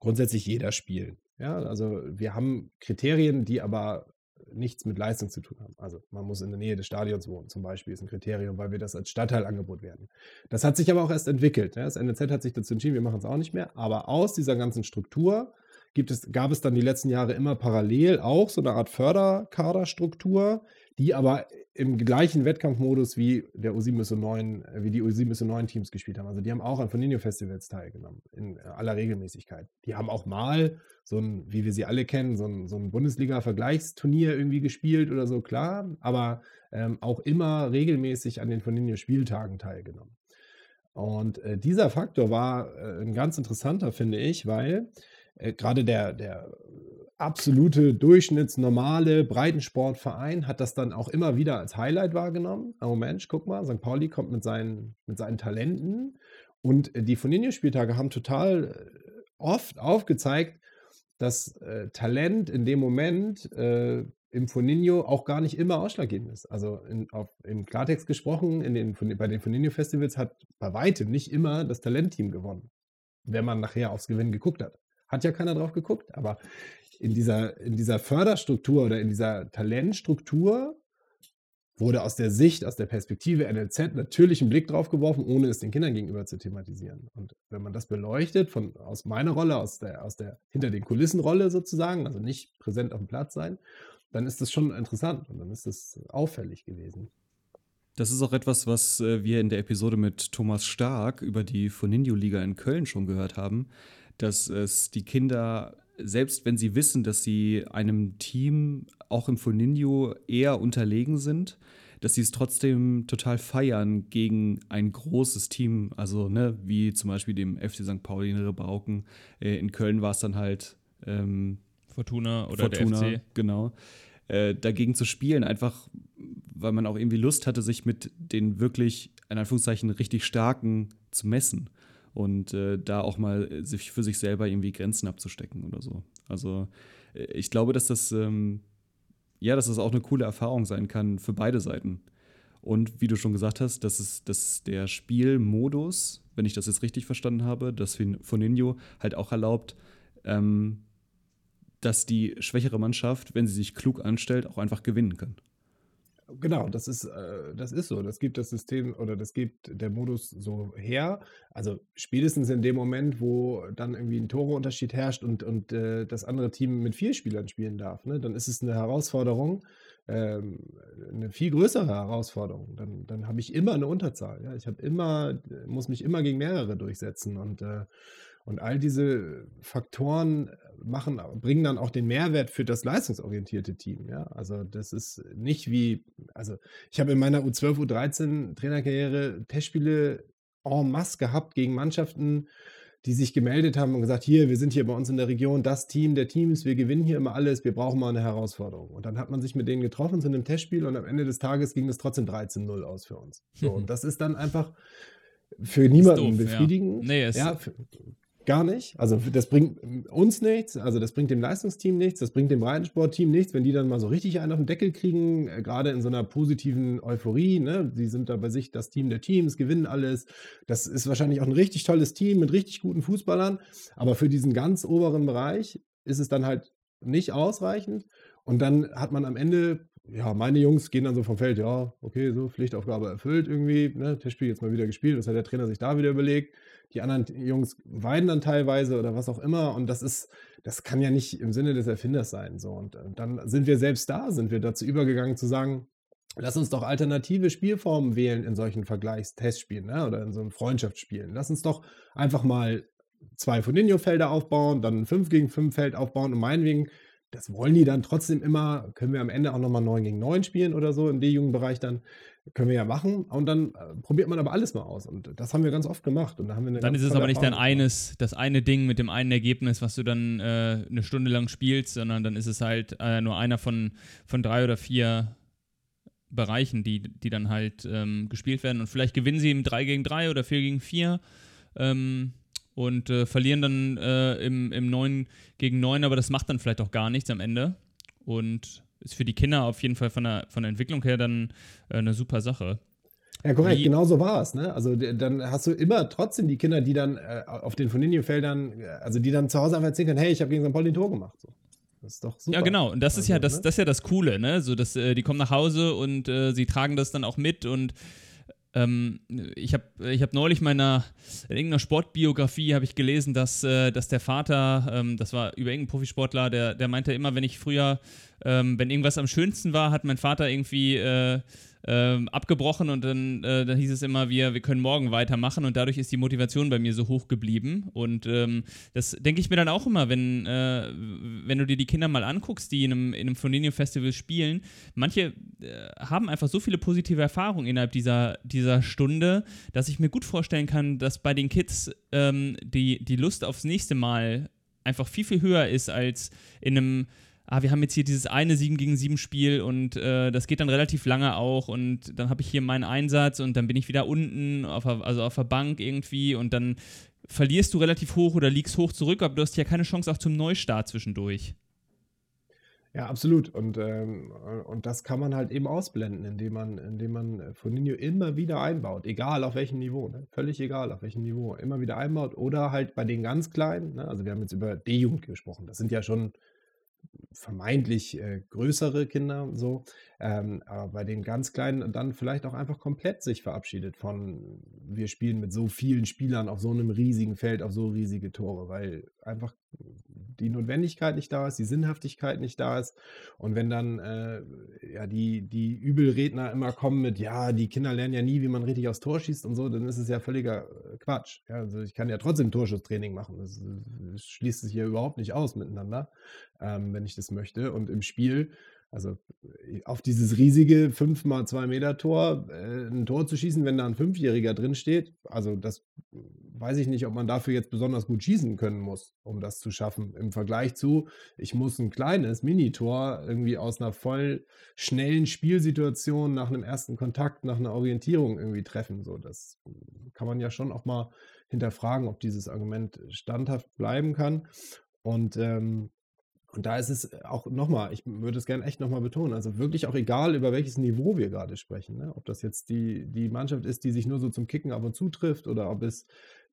grundsätzlich jeder spielen. Ja, also wir haben Kriterien, die aber nichts mit Leistung zu tun haben. Also man muss in der Nähe des Stadions wohnen, zum Beispiel, ist ein Kriterium, weil wir das als Stadtteilangebot werden. Das hat sich aber auch erst entwickelt. Das NLZ hat sich dazu entschieden, wir machen es auch nicht mehr. Aber aus dieser ganzen Struktur gibt es, gab es dann die letzten Jahre immer parallel auch so eine Art Förderkaderstruktur, die aber im gleichen Wettkampfmodus wie der U7 bis U9, äh, wie die U7 bis U9 Teams gespielt haben. Also die haben auch an Foninho Festivals teilgenommen, in aller Regelmäßigkeit. Die haben auch mal so ein, wie wir sie alle kennen, so ein, so ein Bundesliga-Vergleichsturnier irgendwie gespielt oder so, klar, aber ähm, auch immer regelmäßig an den Foninho Spieltagen teilgenommen. Und äh, dieser Faktor war äh, ein ganz interessanter, finde ich, weil äh, gerade der, der absolute durchschnittsnormale Breitensportverein hat das dann auch immer wieder als Highlight wahrgenommen. Oh Mensch, guck mal, St. Pauli kommt mit seinen, mit seinen Talenten und die Foninho-Spieltage haben total äh, oft aufgezeigt, dass äh, Talent in dem Moment äh, im Foninho auch gar nicht immer ausschlaggebend ist. Also in, auf, im Klartext gesprochen, in den, bei den Foninho-Festivals hat bei weitem nicht immer das Talentteam gewonnen, wenn man nachher aufs Gewinn geguckt hat. Hat ja keiner drauf geguckt, aber in dieser, in dieser Förderstruktur oder in dieser Talentstruktur wurde aus der Sicht, aus der Perspektive NLZ natürlich ein Blick drauf geworfen, ohne es den Kindern gegenüber zu thematisieren. Und wenn man das beleuchtet, von, aus meiner Rolle, aus der, aus der hinter den Kulissen Rolle sozusagen, also nicht präsent auf dem Platz sein, dann ist das schon interessant und dann ist das auffällig gewesen. Das ist auch etwas, was äh, wir in der Episode mit Thomas Stark über die Foninho-Liga in Köln schon gehört haben, dass es die Kinder, selbst wenn sie wissen, dass sie einem Team auch im Foninho eher unterlegen sind, dass sie es trotzdem total feiern gegen ein großes Team, also ne, wie zum Beispiel dem FC St. Pauli in Rebauken. Äh, in Köln war es dann halt ähm, Fortuna oder Fortuna, der FC. genau. Äh, dagegen zu spielen, einfach weil man auch irgendwie Lust hatte, sich mit den wirklich, in Anführungszeichen, richtig starken zu messen und äh, da auch mal sich für sich selber irgendwie Grenzen abzustecken oder so. Also äh, ich glaube, dass das, ähm, ja, dass das auch eine coole Erfahrung sein kann für beide Seiten. Und wie du schon gesagt hast, dass, es, dass der Spielmodus, wenn ich das jetzt richtig verstanden habe, das Foninho halt auch erlaubt, ähm, dass die schwächere Mannschaft, wenn sie sich klug anstellt, auch einfach gewinnen kann. Genau, das ist, äh, das ist so. Das gibt das System oder das gibt der Modus so her. Also spätestens in dem Moment, wo dann irgendwie ein Toreunterschied herrscht und, und äh, das andere Team mit vier Spielern spielen darf, ne, dann ist es eine Herausforderung, ähm, eine viel größere Herausforderung. Dann, dann habe ich immer eine Unterzahl. Ja? Ich habe immer, muss mich immer gegen mehrere durchsetzen und äh, und all diese Faktoren machen, bringen dann auch den Mehrwert für das leistungsorientierte Team. Ja? Also das ist nicht wie, also ich habe in meiner U12, U13 Trainerkarriere Testspiele en masse gehabt gegen Mannschaften, die sich gemeldet haben und gesagt, hier, wir sind hier bei uns in der Region das Team der Teams, wir gewinnen hier immer alles, wir brauchen mal eine Herausforderung. Und dann hat man sich mit denen getroffen zu einem Testspiel und am Ende des Tages ging es trotzdem 13-0 aus für uns. So, *laughs* und das ist dann einfach für niemanden doof, befriedigend. Ja. Nee, ja, für, Gar nicht. Also das bringt uns nichts, also das bringt dem Leistungsteam nichts, das bringt dem Breitensportteam nichts, wenn die dann mal so richtig einen auf den Deckel kriegen, äh, gerade in so einer positiven Euphorie. Ne? Die sind da bei sich das Team der Teams, gewinnen alles. Das ist wahrscheinlich auch ein richtig tolles Team mit richtig guten Fußballern. Aber für diesen ganz oberen Bereich ist es dann halt nicht ausreichend. Und dann hat man am Ende ja, meine Jungs gehen dann so vom Feld, ja, okay, so Pflichtaufgabe erfüllt irgendwie, ne, Testspiel jetzt mal wieder gespielt, was hat der Trainer sich da wieder überlegt? Die anderen Jungs weinen dann teilweise oder was auch immer und das ist, das kann ja nicht im Sinne des Erfinders sein, so und, und dann sind wir selbst da, sind wir dazu übergegangen zu sagen, lass uns doch alternative Spielformen wählen in solchen Vergleichstestspielen ne, oder in so einem Freundschaftsspielen. Lass uns doch einfach mal zwei Foninho-Felder aufbauen, dann ein 5 gegen 5 Feld aufbauen und meinetwegen das wollen die dann trotzdem immer, können wir am Ende auch nochmal 9 gegen 9 spielen oder so im D-Jugendbereich dann, können wir ja machen. Und dann äh, probiert man aber alles mal aus. Und das haben wir ganz oft gemacht. Und da haben wir dann ist es aber nicht dann eines, das eine Ding mit dem einen Ergebnis, was du dann äh, eine Stunde lang spielst, sondern dann ist es halt äh, nur einer von, von drei oder vier Bereichen, die, die dann halt ähm, gespielt werden. Und vielleicht gewinnen sie im 3 gegen 3 oder 4 gegen 4. Ähm, und äh, verlieren dann äh, im, im 9 gegen 9, aber das macht dann vielleicht auch gar nichts am Ende. Und ist für die Kinder auf jeden Fall von der, von der Entwicklung her dann äh, eine super Sache. Ja, korrekt, genau so war es. Ne? Also dann hast du immer trotzdem die Kinder, die dann äh, auf den Foninho-Feldern, äh, also die dann zu Hause einfach erzählen können, hey, ich habe gegen St. Pauli ein Tor gemacht. So. Das ist doch super. Ja, genau. Und das also, ist ja also, das, ne? das ist ja das Coole, ne? So, dass äh, die kommen nach Hause und sie tragen das dann auch mit und ähm, ich habe ich hab neulich meiner, in irgendeiner Sportbiografie ich gelesen, dass, äh, dass der Vater, ähm, das war über irgendeinen Profisportler, der, der meinte immer, wenn ich früher, ähm, wenn irgendwas am schönsten war, hat mein Vater irgendwie äh, ähm, abgebrochen und dann, äh, dann hieß es immer, wir, wir können morgen weitermachen und dadurch ist die Motivation bei mir so hoch geblieben. Und ähm, das denke ich mir dann auch immer, wenn, äh, wenn du dir die Kinder mal anguckst, die in einem, in einem Foninio-Festival spielen. Manche äh, haben einfach so viele positive Erfahrungen innerhalb dieser, dieser Stunde, dass ich mir gut vorstellen kann, dass bei den Kids ähm, die, die Lust aufs nächste Mal einfach viel, viel höher ist als in einem ah, wir haben jetzt hier dieses eine 7 gegen 7 Spiel und äh, das geht dann relativ lange auch und dann habe ich hier meinen Einsatz und dann bin ich wieder unten, auf also auf der Bank irgendwie und dann verlierst du relativ hoch oder liegst hoch zurück, aber du hast ja keine Chance auch zum Neustart zwischendurch. Ja, absolut. Und, ähm, und das kann man halt eben ausblenden, indem man, indem man Foninho immer wieder einbaut, egal auf welchem Niveau, ne? völlig egal auf welchem Niveau, immer wieder einbaut oder halt bei den ganz Kleinen, ne? also wir haben jetzt über D-Jugend gesprochen, das sind ja schon vermeintlich äh, größere Kinder so, ähm, aber bei den ganz Kleinen dann vielleicht auch einfach komplett sich verabschiedet von, wir spielen mit so vielen Spielern auf so einem riesigen Feld, auf so riesige Tore, weil einfach die Notwendigkeit nicht da ist, die Sinnhaftigkeit nicht da ist. Und wenn dann äh, ja die, die Übelredner immer kommen mit, ja, die Kinder lernen ja nie, wie man richtig aufs Tor schießt und so, dann ist es ja völliger äh, Quatsch. Ja, also ich kann ja trotzdem Torschusstraining machen. Das, das schließt sich ja überhaupt nicht aus miteinander, ähm, wenn ich das möchte. Und im Spiel also äh, auf dieses riesige 5 mal 2 Meter Tor äh, ein Tor zu schießen, wenn da ein Fünfjähriger drin steht, also das weiß ich nicht, ob man dafür jetzt besonders gut schießen können muss, um das zu schaffen. Im Vergleich zu, ich muss ein kleines Minitor irgendwie aus einer voll schnellen Spielsituation nach einem ersten Kontakt, nach einer Orientierung irgendwie treffen. So, das kann man ja schon auch mal hinterfragen, ob dieses Argument standhaft bleiben kann. Und ähm, und da ist es auch nochmal, ich würde es gerne echt nochmal betonen, also wirklich auch egal, über welches Niveau wir gerade sprechen. Ne? Ob das jetzt die, die Mannschaft ist, die sich nur so zum Kicken ab und zu trifft oder ob es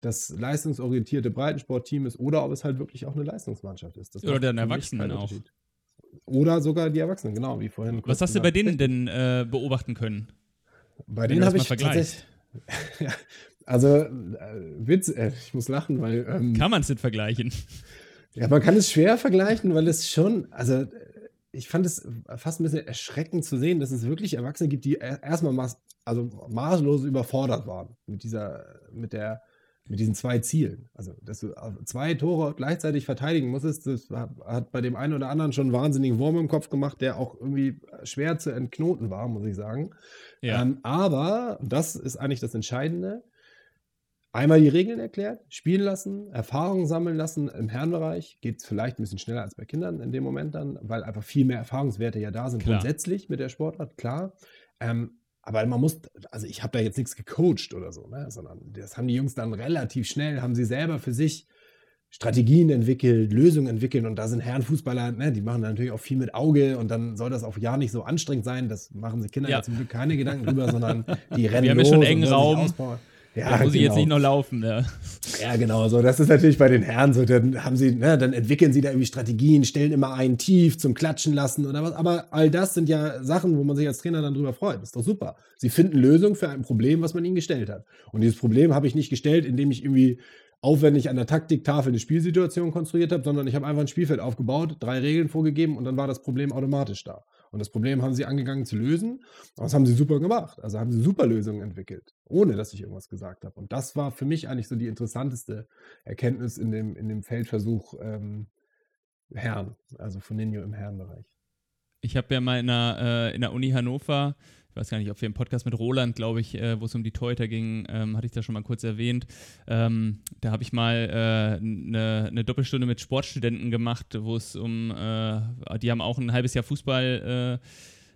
das leistungsorientierte Breitensportteam ist oder ob es halt wirklich auch eine Leistungsmannschaft ist. Das oder den Erwachsenen auch. Oder sogar die Erwachsenen, genau, wie vorhin. Was hast du bei denen denn äh, beobachten können? Bei denen habe ich tatsächlich. *laughs* also, äh, Witz, äh, ich muss lachen, weil. Ähm, Kann man es nicht vergleichen? Ja, man kann es schwer vergleichen, weil es schon, also ich fand es fast ein bisschen erschreckend zu sehen, dass es wirklich Erwachsene gibt, die erstmal maß, also maßlos überfordert waren mit dieser, mit der, mit diesen zwei Zielen. Also, dass du zwei Tore gleichzeitig verteidigen musstest, das hat bei dem einen oder anderen schon einen wahnsinnigen Wurm im Kopf gemacht, der auch irgendwie schwer zu entknoten war, muss ich sagen. Ja. Ähm, aber, das ist eigentlich das Entscheidende, einmal die Regeln erklärt, spielen lassen, Erfahrungen sammeln lassen. Im Herrenbereich geht es vielleicht ein bisschen schneller als bei Kindern in dem Moment dann, weil einfach viel mehr Erfahrungswerte ja da sind, klar. grundsätzlich mit der Sportart, klar. Ähm, aber man muss, also ich habe da jetzt nichts gecoacht oder so, ne? sondern das haben die Jungs dann relativ schnell, haben sie selber für sich Strategien entwickelt, Lösungen entwickelt und da sind Herrenfußballer, ne, die machen natürlich auch viel mit Auge und dann soll das auch ja nicht so anstrengend sein, das machen sich Kinder ja, ja zum Glück keine Gedanken drüber, sondern die rennen Wir haben ja schon einen engen Raum. Ja, da muss genau. ich jetzt nicht noch laufen. Ja. ja, genau. So, das ist natürlich bei den Herren so. Dann haben sie, ne, dann entwickeln sie da irgendwie Strategien, stellen immer einen tief zum Klatschen lassen oder was. Aber all das sind ja Sachen, wo man sich als Trainer dann drüber freut. Das ist doch super. Sie finden Lösungen für ein Problem, was man ihnen gestellt hat. Und dieses Problem habe ich nicht gestellt, indem ich irgendwie aufwendig an der Taktiktafel eine Spielsituation konstruiert habe, sondern ich habe einfach ein Spielfeld aufgebaut, drei Regeln vorgegeben und dann war das Problem automatisch da. Und das Problem haben sie angegangen zu lösen. Und das haben sie super gemacht. Also haben sie super Lösungen entwickelt, ohne dass ich irgendwas gesagt habe. Und das war für mich eigentlich so die interessanteste Erkenntnis in dem, in dem Feldversuch ähm, Herren, also von Nino im Herrenbereich. Ich habe ja mal in der, äh, in der Uni Hannover ich weiß gar nicht, ob wir im Podcast mit Roland, glaube ich, äh, wo es um die Torhüter ging, ähm, hatte ich da schon mal kurz erwähnt. Ähm, da habe ich mal eine äh, ne, ne Doppelstunde mit Sportstudenten gemacht, wo es um, äh, die haben auch ein halbes Jahr Fußball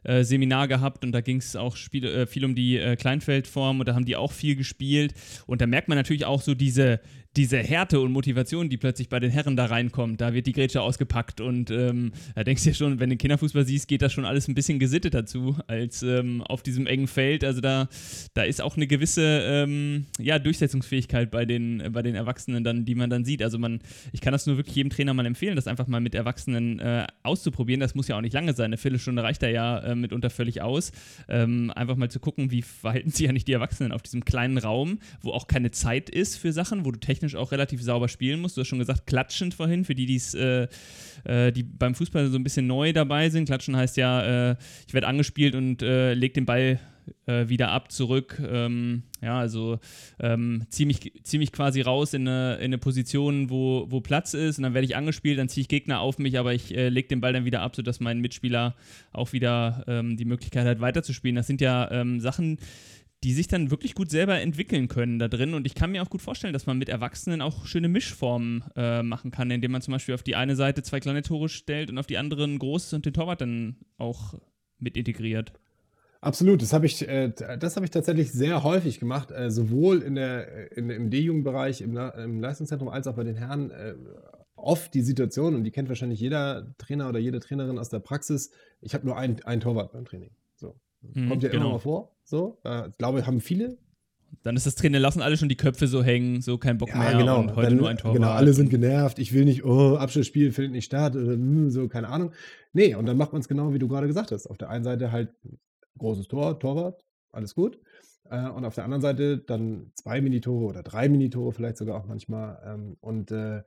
äh, äh, Seminar gehabt und da ging es auch äh, viel um die Kleinfeldform und da haben die auch viel gespielt. Und da merkt man natürlich auch so diese, diese Härte und Motivation, die plötzlich bei den Herren da reinkommt. Da wird die Grätsche ausgepackt und ähm, da denkst du ja schon, wenn du Kinderfußball siehst, geht das schon alles ein bisschen gesittet dazu als ähm, auf diesem engen Feld. Also da, da ist auch eine gewisse ähm, ja, Durchsetzungsfähigkeit bei den, bei den Erwachsenen dann, die man dann sieht. Also man, ich kann das nur wirklich jedem Trainer mal empfehlen, das einfach mal mit Erwachsenen äh, auszuprobieren. Das muss ja auch nicht lange sein. Eine Viertelstunde reicht da ja äh, mitunter völlig aus. Ähm, einfach mal zu gucken, wie verhalten sich ja nicht die Erwachsenen auf diesem kleinen Raum, wo auch keine Zeit ist für Sachen, wo du technisch auch relativ sauber spielen musst. Du hast schon gesagt, klatschend vorhin, für die, die's, äh, äh, die beim Fußball so ein bisschen neu dabei sind. Klatschen heißt ja, äh, ich werde angespielt und äh, leg den Ball äh, wieder ab, zurück. Ähm, ja, also ähm, zieh mich quasi raus in eine, in eine Position, wo, wo Platz ist und dann werde ich angespielt, dann ziehe ich Gegner auf mich, aber ich äh, lege den Ball dann wieder ab, sodass mein Mitspieler auch wieder ähm, die Möglichkeit hat, weiterzuspielen. Das sind ja ähm, Sachen, die sich dann wirklich gut selber entwickeln können da drin. Und ich kann mir auch gut vorstellen, dass man mit Erwachsenen auch schöne Mischformen äh, machen kann, indem man zum Beispiel auf die eine Seite zwei kleine Tore stellt und auf die andere ein großes und den Torwart dann auch mit integriert. Absolut, das habe ich, äh, das ich tatsächlich sehr häufig gemacht, äh, sowohl in der, in, im D-Jugendbereich, im, im, Leistungszentrum als auch bei den Herren. Äh, oft die Situation, und die kennt wahrscheinlich jeder Trainer oder jede Trainerin aus der Praxis, ich habe nur ein, ein Torwart beim Training. So. Mhm, Kommt ja genau. immer mal vor. So. Äh, ich glaube, haben viele. Dann ist das Training, lassen alle schon die Köpfe so hängen, so kein Bock Ja, mehr genau. und heute Dann, nur ein Torwart. Genau, alle sind genervt. Ich will nicht, oh, Abschlussspiel findet nicht statt oder hm, so, keine Ahnung. Nee, und dann macht man es genau, wie du gerade gesagt hast. Auf der einen Seite halt großes Tor, Torwart, alles gut. Äh, und auf der anderen Seite dann zwei Minitore oder drei Minitore vielleicht sogar auch manchmal. Ähm, und äh,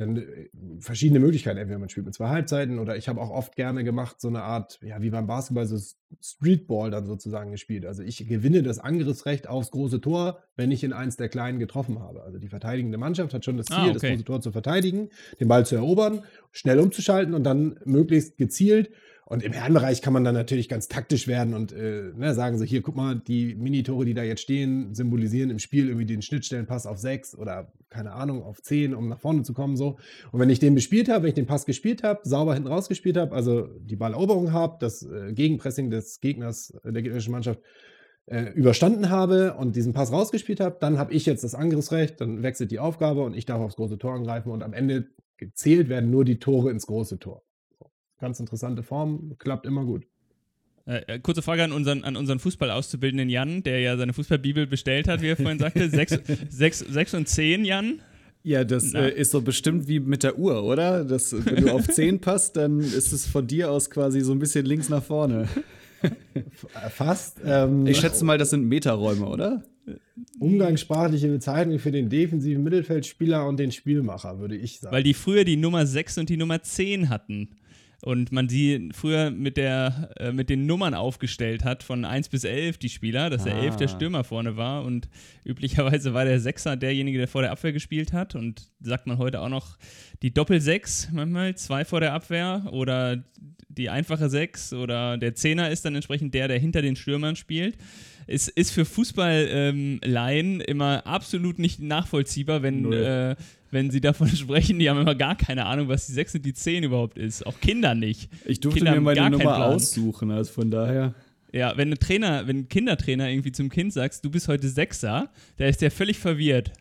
dann äh, verschiedene Möglichkeiten. Entweder man spielt mit zwei Halbzeiten oder ich habe auch oft gerne gemacht, so eine Art, ja, wie beim Basketball, so Streetball dann sozusagen gespielt. Also ich gewinne das Angriffsrecht aufs große Tor, wenn ich in eins der Kleinen getroffen habe. Also die verteidigende Mannschaft hat schon das Ziel, Ah, das okay. große Tor zu verteidigen, den Ball zu erobern, schnell umzuschalten und dann möglichst gezielt. Und im Herrenbereich kann man dann natürlich ganz taktisch werden und äh, ne, sagen so, hier, guck mal, die Minitore, die da jetzt stehen, symbolisieren im Spiel irgendwie den Schnittstellenpass auf sechs oder keine Ahnung, auf zehn, um nach vorne zu kommen. so. Und wenn ich den bespielt habe, wenn ich den Pass gespielt habe, sauber hinten rausgespielt habe, also die Balleroberung habe, das äh, Gegenpressing des Gegners, äh, der gegnerischen Mannschaft äh, überstanden habe und diesen Pass rausgespielt habe, dann habe ich jetzt das Angriffsrecht, dann wechselt die Aufgabe und ich darf aufs große Tor angreifen und am Ende gezählt werden nur die Tore ins große Tor. Ganz interessante Form, klappt immer gut. Äh, äh, kurze Frage an unseren, an unseren Fußball-Auszubildenden Jan, der ja seine Fußballbibel bestellt hat, wie er vorhin sagte. *laughs* Sechs, sechs, sechs und zehn, Jan. Ja, das äh, ist so bestimmt wie mit der Uhr, oder? Das, wenn du auf 10 passt, dann ist es von dir aus quasi so ein bisschen links nach vorne. Fast. Ähm, Ich schätze mal, das sind Metaräume, oder? umgangssprachliche Bezeichnung für den defensiven Mittelfeldspieler und den Spielmacher, würde ich sagen. Weil die früher die Nummer 6 und die Nummer 10 hatten. Und man sie früher mit, der, äh, mit den Nummern aufgestellt hat, von 1 bis 11 die Spieler, dass der Ah. 11 der Stürmer vorne war. Und üblicherweise war der Sechser derjenige, der vor der Abwehr gespielt hat. Und sagt man heute auch noch die Doppel-6 manchmal, zwei vor der Abwehr oder die einfache 6 oder der Zehner ist dann entsprechend der, der hinter den Stürmern spielt. Es ist für Fußball-Laien immer absolut nicht nachvollziehbar, wenn, äh, wenn sie davon *laughs* sprechen, die haben immer gar keine Ahnung, was die 6 und die 10 überhaupt ist. Auch Kinder nicht. Ich durfte Kinder mir meine Nummer aussuchen, also von daher. Ja, wenn ein Trainer, wenn ein Kindertrainer irgendwie zum Kind sagst, du bist heute Sechser, da ist der völlig verwirrt.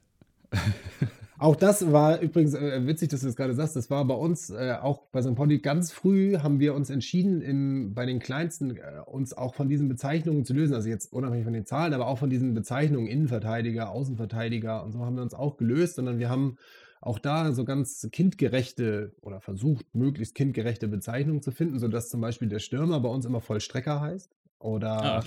*laughs* Auch das war übrigens äh, witzig, dass du das gerade sagst. Das war bei uns äh, auch bei St. Pauli ganz früh haben wir uns entschieden, im, bei den Kleinsten äh, uns auch von diesen Bezeichnungen zu lösen. Also jetzt unabhängig von den Zahlen, aber auch von diesen Bezeichnungen Innenverteidiger, Außenverteidiger und so haben wir uns auch gelöst, sondern wir haben auch da so ganz kindgerechte oder versucht, möglichst kindgerechte Bezeichnungen zu finden, sodass zum Beispiel der Stürmer bei uns immer Vollstrecker heißt. Oder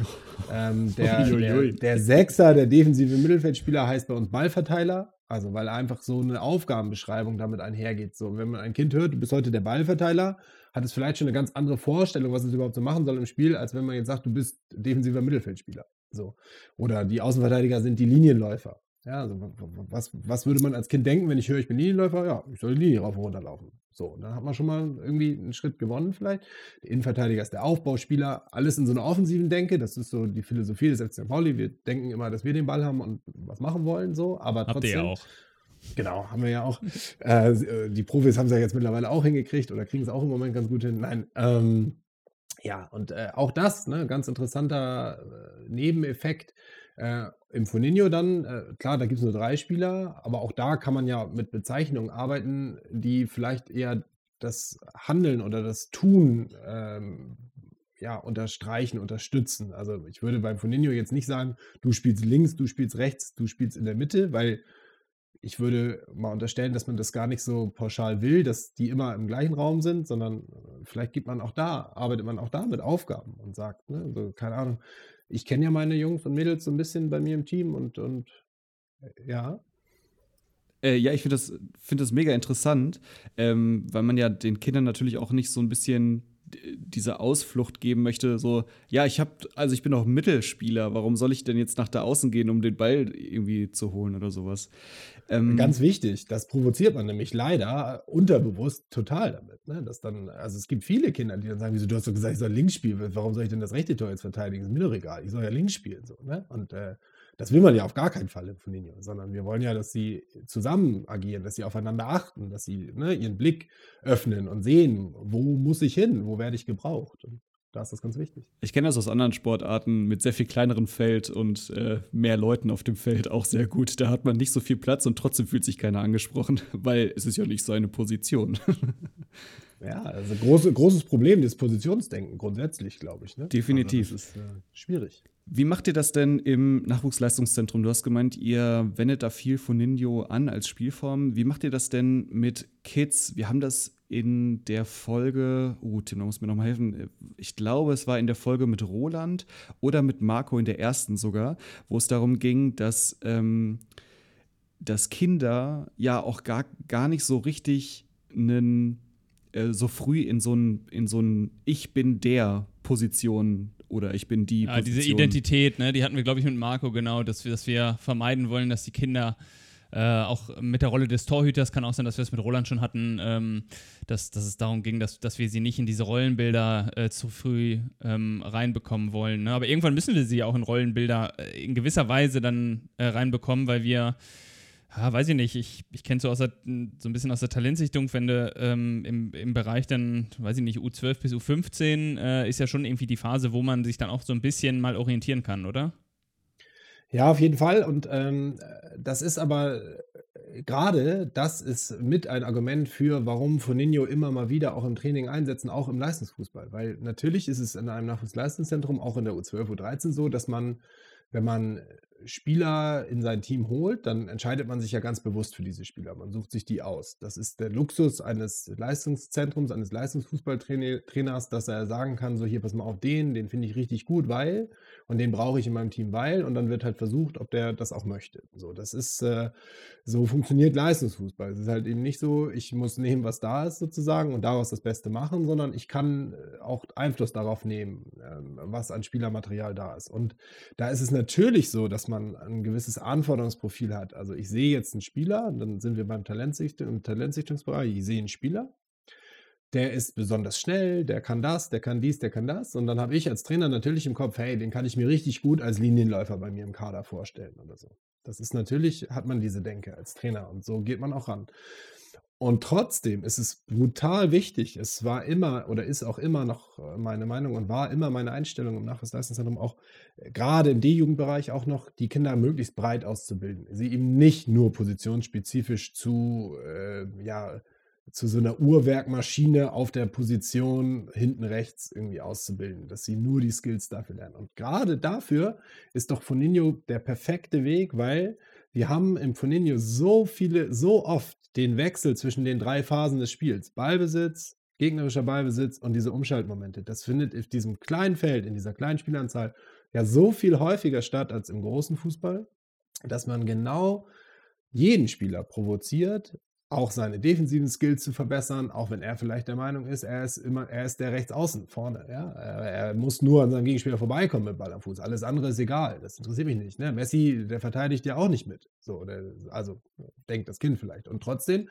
ähm, der, *laughs* der, der Sechser, der defensive Mittelfeldspieler, heißt bei uns Ballverteiler. Also, weil einfach so eine Aufgabenbeschreibung damit einhergeht. So, wenn man ein Kind hört, du bist heute der Ballverteiler, hat es vielleicht schon eine ganz andere Vorstellung, was es überhaupt so machen soll im Spiel, als wenn man jetzt sagt, du bist defensiver Mittelfeldspieler. So. Oder die Außenverteidiger sind die Linienläufer. Ja, also was, was würde man als Kind denken, wenn ich höre, ich bin Linienläufer? Ja, ich soll die Linie rauf und runter laufen. So, dann hat man schon mal irgendwie einen Schritt gewonnen vielleicht. Der Innenverteidiger ist der Aufbauspieler, alles in so einer offensiven Denke. Das ist so die Philosophie des FC. Pauli. Wir denken immer, dass wir den Ball haben und was machen wollen, so. Aber Habt trotzdem, ihr ja auch. Genau, haben wir ja auch. äh, äh, die Profis haben es ja jetzt mittlerweile auch hingekriegt oder kriegen es auch im Moment ganz gut hin. Nein, ähm, ja, und äh, auch das, ne, ganz interessanter äh, Nebeneffekt. Äh, Im Foninho dann, äh, klar, da gibt es nur drei Spieler, aber auch da kann man ja mit Bezeichnungen arbeiten, die vielleicht eher das Handeln oder das Tun ähm, ja, unterstreichen, unterstützen. Also ich würde beim Foninho jetzt nicht sagen, du spielst links, du spielst rechts, du spielst in der Mitte, weil ich würde mal unterstellen, dass man das gar nicht so pauschal will, dass die immer im gleichen Raum sind, sondern äh, vielleicht gibt man auch da, arbeitet man auch da mit Aufgaben und sagt, ne, so, keine Ahnung, ich kenne ja meine Jungs und Mädels so ein bisschen bei mir im Team und, und äh, ja, Äh, ja, ich finde das, find das mega interessant, ähm, weil man ja den Kindern natürlich auch nicht so ein bisschen diese Ausflucht geben möchte, so, ja, ich habe, also ich bin auch Mittelspieler, warum soll ich denn jetzt nach da außen gehen, um den Ball irgendwie zu holen oder sowas? Ähm, Ganz wichtig, das provoziert man nämlich leider unterbewusst total damit. Ne? Dass dann, also es gibt viele Kinder, die dann sagen, wieso, du hast doch gesagt, ich soll links spielen, warum soll ich denn das rechte Tor jetzt verteidigen? Ist mir doch egal, ich soll ja links spielen. So, ne? Und äh, das will man ja auf gar keinen Fall im Foninho, sondern wir wollen ja, dass sie zusammen agieren, dass sie aufeinander achten, dass sie ne, ihren Blick öffnen und sehen, wo muss ich hin, wo werde ich gebraucht. Und da ist das ganz wichtig. Ich kenne das aus anderen Sportarten mit sehr viel kleinerem Feld und äh, mehr Leuten auf dem Feld auch sehr gut. Da hat man nicht so viel Platz und trotzdem fühlt sich keiner angesprochen, *laughs* weil es ist ja nicht seine Position. *laughs* Ja, also große, großes Problem des Positionsdenken grundsätzlich, glaube ich. Ne? Definitiv. Also das ist äh, schwierig. Wie macht ihr das denn im Nachwuchsleistungszentrum? Du hast gemeint, ihr wendet da viel von Ninjo an als Spielform. Wie macht ihr das denn mit Kids? Wir haben das in der Folge, uh, Tim, da muss mir nochmal helfen. Ich glaube, es war in der Folge mit Roland oder mit Marco in der ersten sogar, wo es darum ging, dass, ähm, dass Kinder ja auch gar, gar nicht so richtig einen äh, so früh in so ein, in so ein Ich bin der Position oder ich bin die. Ja, Position. diese Identität, ne, die hatten wir, glaube ich, mit Marco genau, dass wir, dass wir vermeiden wollen, dass die Kinder äh, auch mit der Rolle des Torhüters kann auch sein, dass wir es mit Roland schon hatten, ähm, dass, dass es darum ging, dass, dass wir sie nicht in diese Rollenbilder äh, zu früh ähm, reinbekommen wollen. Ne? Aber irgendwann müssen wir sie auch in Rollenbilder äh, in gewisser Weise dann äh, reinbekommen, weil wir ja, weiß ich nicht, ich, ich kenne so, so ein bisschen aus der Talentsichtung, wenn du ähm, im, im Bereich dann, weiß ich nicht, U12 bis U15 äh, ist ja schon irgendwie die Phase, wo man sich dann auch so ein bisschen mal orientieren kann, oder? Ja, auf jeden Fall. Und ähm, das ist aber äh, gerade, das ist mit ein Argument für, warum Foninho immer mal wieder auch im Training einsetzen, auch im Leistungsfußball. Weil natürlich ist es in einem Nachwuchsleistungszentrum, auch in der U12, U13 so, dass man, wenn man Spieler in sein Team holt, dann entscheidet man sich ja ganz bewusst für diese Spieler. Man sucht sich die aus. Das ist der Luxus eines Leistungszentrums, eines Leistungsfußballtrainers, dass er sagen kann, so hier, pass mal auf den, den finde ich richtig gut, weil, und den brauche ich in meinem Team, weil, und dann wird halt versucht, ob der das auch möchte. So, das ist, äh, so funktioniert Leistungsfußball. Es ist halt eben nicht so, ich muss nehmen, was da ist sozusagen und daraus das Beste machen, sondern ich kann äh, auch Einfluss darauf nehmen, äh, was an Spielermaterial da ist. Und da ist es natürlich so, dass man man ein gewisses Anforderungsprofil hat. Also ich sehe jetzt einen Spieler, dann sind wir beim Talentsichtung, im Talentsichtungsbereich, ich sehe einen Spieler, der ist besonders schnell, der kann das, der kann dies, der kann das. Und dann habe ich als Trainer natürlich im Kopf, hey, den kann ich mir richtig gut als Linienläufer bei mir im Kader vorstellen oder so. Das ist natürlich, hat man diese Denke als Trainer und so geht man auch ran. Und trotzdem ist es brutal wichtig. Es war immer oder ist auch immer noch äh, meine Meinung und war immer meine Einstellung im Nachwuchsleistungszentrum auch äh, gerade im D-Jugendbereich auch noch, die Kinder möglichst breit auszubilden. Sie eben nicht nur positionsspezifisch zu, äh, ja, zu so einer Uhrwerkmaschine auf der Position hinten rechts irgendwie auszubilden, dass sie nur die Skills dafür lernen. Und gerade dafür ist doch Foninho der perfekte Weg, weil wir haben im Foninho so viele, so oft den Wechsel zwischen den drei Phasen des Spiels. Ballbesitz, gegnerischer Ballbesitz und diese Umschaltmomente. Das findet in diesem kleinen Feld, in dieser kleinen Spielanzahl ja so viel häufiger statt als im großen Fußball, dass man genau jeden Spieler provoziert, auch seine defensiven Skills zu verbessern, auch wenn er vielleicht der Meinung ist, er ist immer, er ist der Rechtsaußen vorne. Ja? Er, muss nur an seinem Gegenspieler vorbeikommen mit Ball am Fuß. Alles andere ist egal. Das interessiert mich nicht. Ne? Messi, der verteidigt ja auch nicht mit. So, der, also denkt das Kind vielleicht. Und trotzdem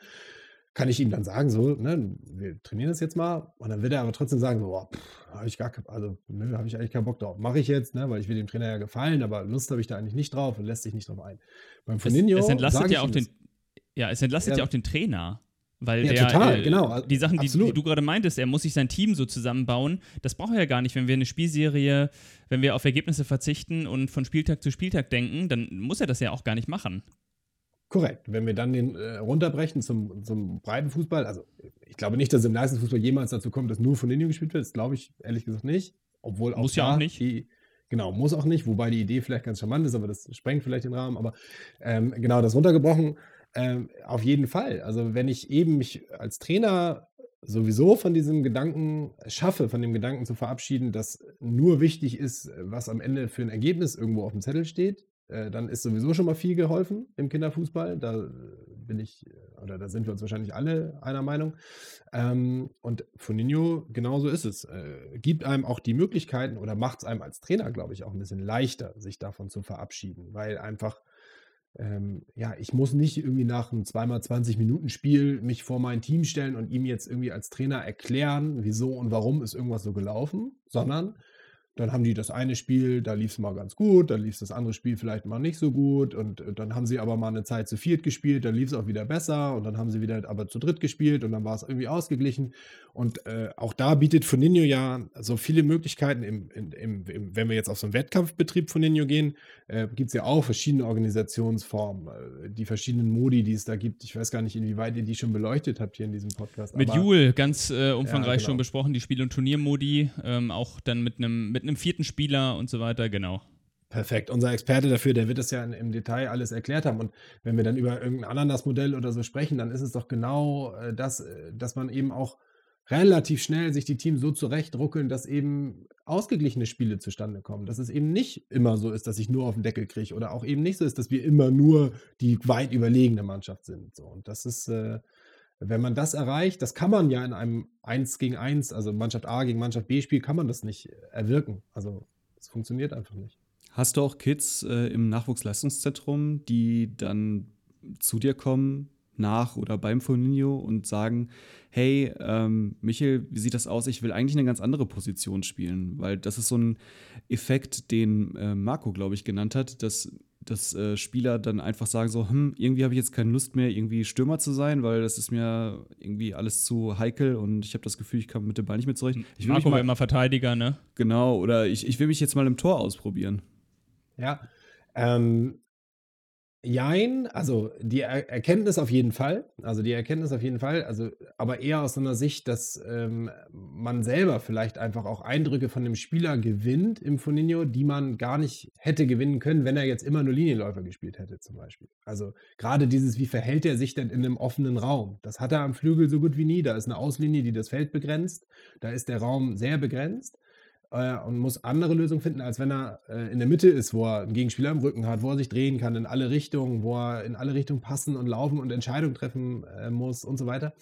kann ich ihm dann sagen, so, ne, wir trainieren das jetzt mal. Und dann wird er aber trotzdem sagen, so, boah, habe ich gar also, nö, habe ich eigentlich keinen Bock drauf. Mache ich jetzt, ne, weil ich will dem Trainer ja gefallen, aber Lust habe ich da eigentlich nicht drauf und lässt sich nicht drauf ein. Beim Foninho es, es entlastet ja auch den, ja, es entlastet ja, ja auch den Trainer. Weil ja, der, total, äh, genau. Die Sachen, die, die, du gerade meintest, er muss sich sein Team so zusammenbauen, das braucht er ja gar nicht. Wenn wir eine Spielserie, wenn wir auf Ergebnisse verzichten und von Spieltag zu Spieltag denken, dann muss er das ja auch gar nicht machen. Korrekt. Wenn wir dann den äh, runterbrechen zum, zum breiten Fußball, also ich glaube nicht, dass im Leistungsfußball jemals dazu kommt, dass nur von Linie gespielt wird. Das glaube ich ehrlich gesagt nicht. Obwohl auch muss ja auch nicht. Die, genau, muss auch nicht, wobei die Idee vielleicht ganz charmant ist, aber das sprengt vielleicht den Rahmen. Aber ähm, genau, das runtergebrochen ähm, auf jeden Fall. Also wenn ich eben mich als Trainer sowieso von diesem Gedanken schaffe, von dem Gedanken zu verabschieden, dass nur wichtig ist, was am Ende für ein Ergebnis irgendwo auf dem Zettel steht, äh, dann ist sowieso schon mal viel geholfen im Kinderfußball. Da bin ich, oder da sind wir uns wahrscheinlich alle einer Meinung. Ähm, und Foninho, genauso ist es. Äh, gibt einem auch die Möglichkeiten oder macht es einem als Trainer, glaube ich, auch ein bisschen leichter, sich davon zu verabschieden, weil einfach ähm, ja, ich muss nicht irgendwie nach einem 2x20-Minuten-Spiel mich vor mein Team stellen und ihm jetzt irgendwie als Trainer erklären, wieso und warum ist irgendwas so gelaufen, sondern dann haben die das eine Spiel, da lief es mal ganz gut, dann lief das andere Spiel vielleicht mal nicht so gut und äh, dann haben sie aber mal eine Zeit zu viert gespielt, dann lief es auch wieder besser und dann haben sie wieder aber zu dritt gespielt und dann war es irgendwie ausgeglichen. Und äh, auch da bietet Foninho ja so viele Möglichkeiten, im, im, im, wenn wir jetzt auf so einen Wettkampfbetrieb Foninho gehen, äh, gibt es ja auch verschiedene Organisationsformen, äh, die verschiedenen Modi, die es da gibt. Ich weiß gar nicht, inwieweit ihr die schon beleuchtet habt hier in diesem Podcast. Mit Jule ganz äh, umfangreich ja, genau. schon besprochen, die Spiel- und Turniermodi, ähm, auch dann mit einem mit einem vierten Spieler und so weiter, genau. Perfekt. Unser Experte dafür, der wird es ja im Detail alles erklärt haben. Und wenn wir dann über irgendein Ananas-Modell oder so sprechen, dann ist es doch genau äh, das, äh, dass man eben auch relativ schnell sich die Teams so zurechtruckeln, dass eben ausgeglichene Spiele zustande kommen. Dass es eben nicht immer so ist, dass ich nur auf den Deckel kriege oder auch eben nicht so ist, dass wir immer nur die weit überlegene Mannschaft sind. So. Und das ist, äh, wenn man das erreicht, das kann man ja in einem 1 gegen 1, also Mannschaft A gegen Mannschaft B Spiel, kann man das nicht erwirken. Also es funktioniert einfach nicht. Hast du auch Kids äh, im Nachwuchsleistungszentrum, die dann zu dir kommen, nach oder beim Foninho und sagen, hey, ähm, Michel, wie sieht das aus? Ich will eigentlich eine ganz andere Position spielen, weil das ist so ein Effekt, den äh, Marco, glaube ich, genannt hat, dass dass äh, Spieler dann einfach sagen so, hm, irgendwie habe ich jetzt keine Lust mehr, irgendwie Stürmer zu sein, weil das ist mir irgendwie alles zu heikel und ich habe das Gefühl, ich komme mit dem Ball nicht mehr zurecht. Ich will Marco mal, war immer Verteidiger, ne? Genau, oder ich, ich will mich jetzt mal im Tor ausprobieren. Ja, ähm, Jein, also die er Erkenntnis auf jeden Fall. Also die Erkenntnis auf jeden Fall, also aber eher aus einer Sicht, dass ähm, man selber vielleicht einfach auch Eindrücke von dem Spieler gewinnt im Foninho, die man gar nicht hätte gewinnen können, wenn er jetzt immer nur Linienläufer gespielt hätte, zum Beispiel. Also gerade dieses, wie verhält er sich denn in einem offenen Raum? Das hat er am Flügel so gut wie nie. Da ist eine Auslinie, die das Feld begrenzt. Da ist der Raum sehr begrenzt äh, und muss andere Lösungen finden, als wenn er äh, in der Mitte ist, wo er einen Gegenspieler im Rücken hat, wo er sich drehen kann in alle Richtungen, wo er in alle Richtungen passen und laufen und Entscheidungen treffen äh, muss und so weiter.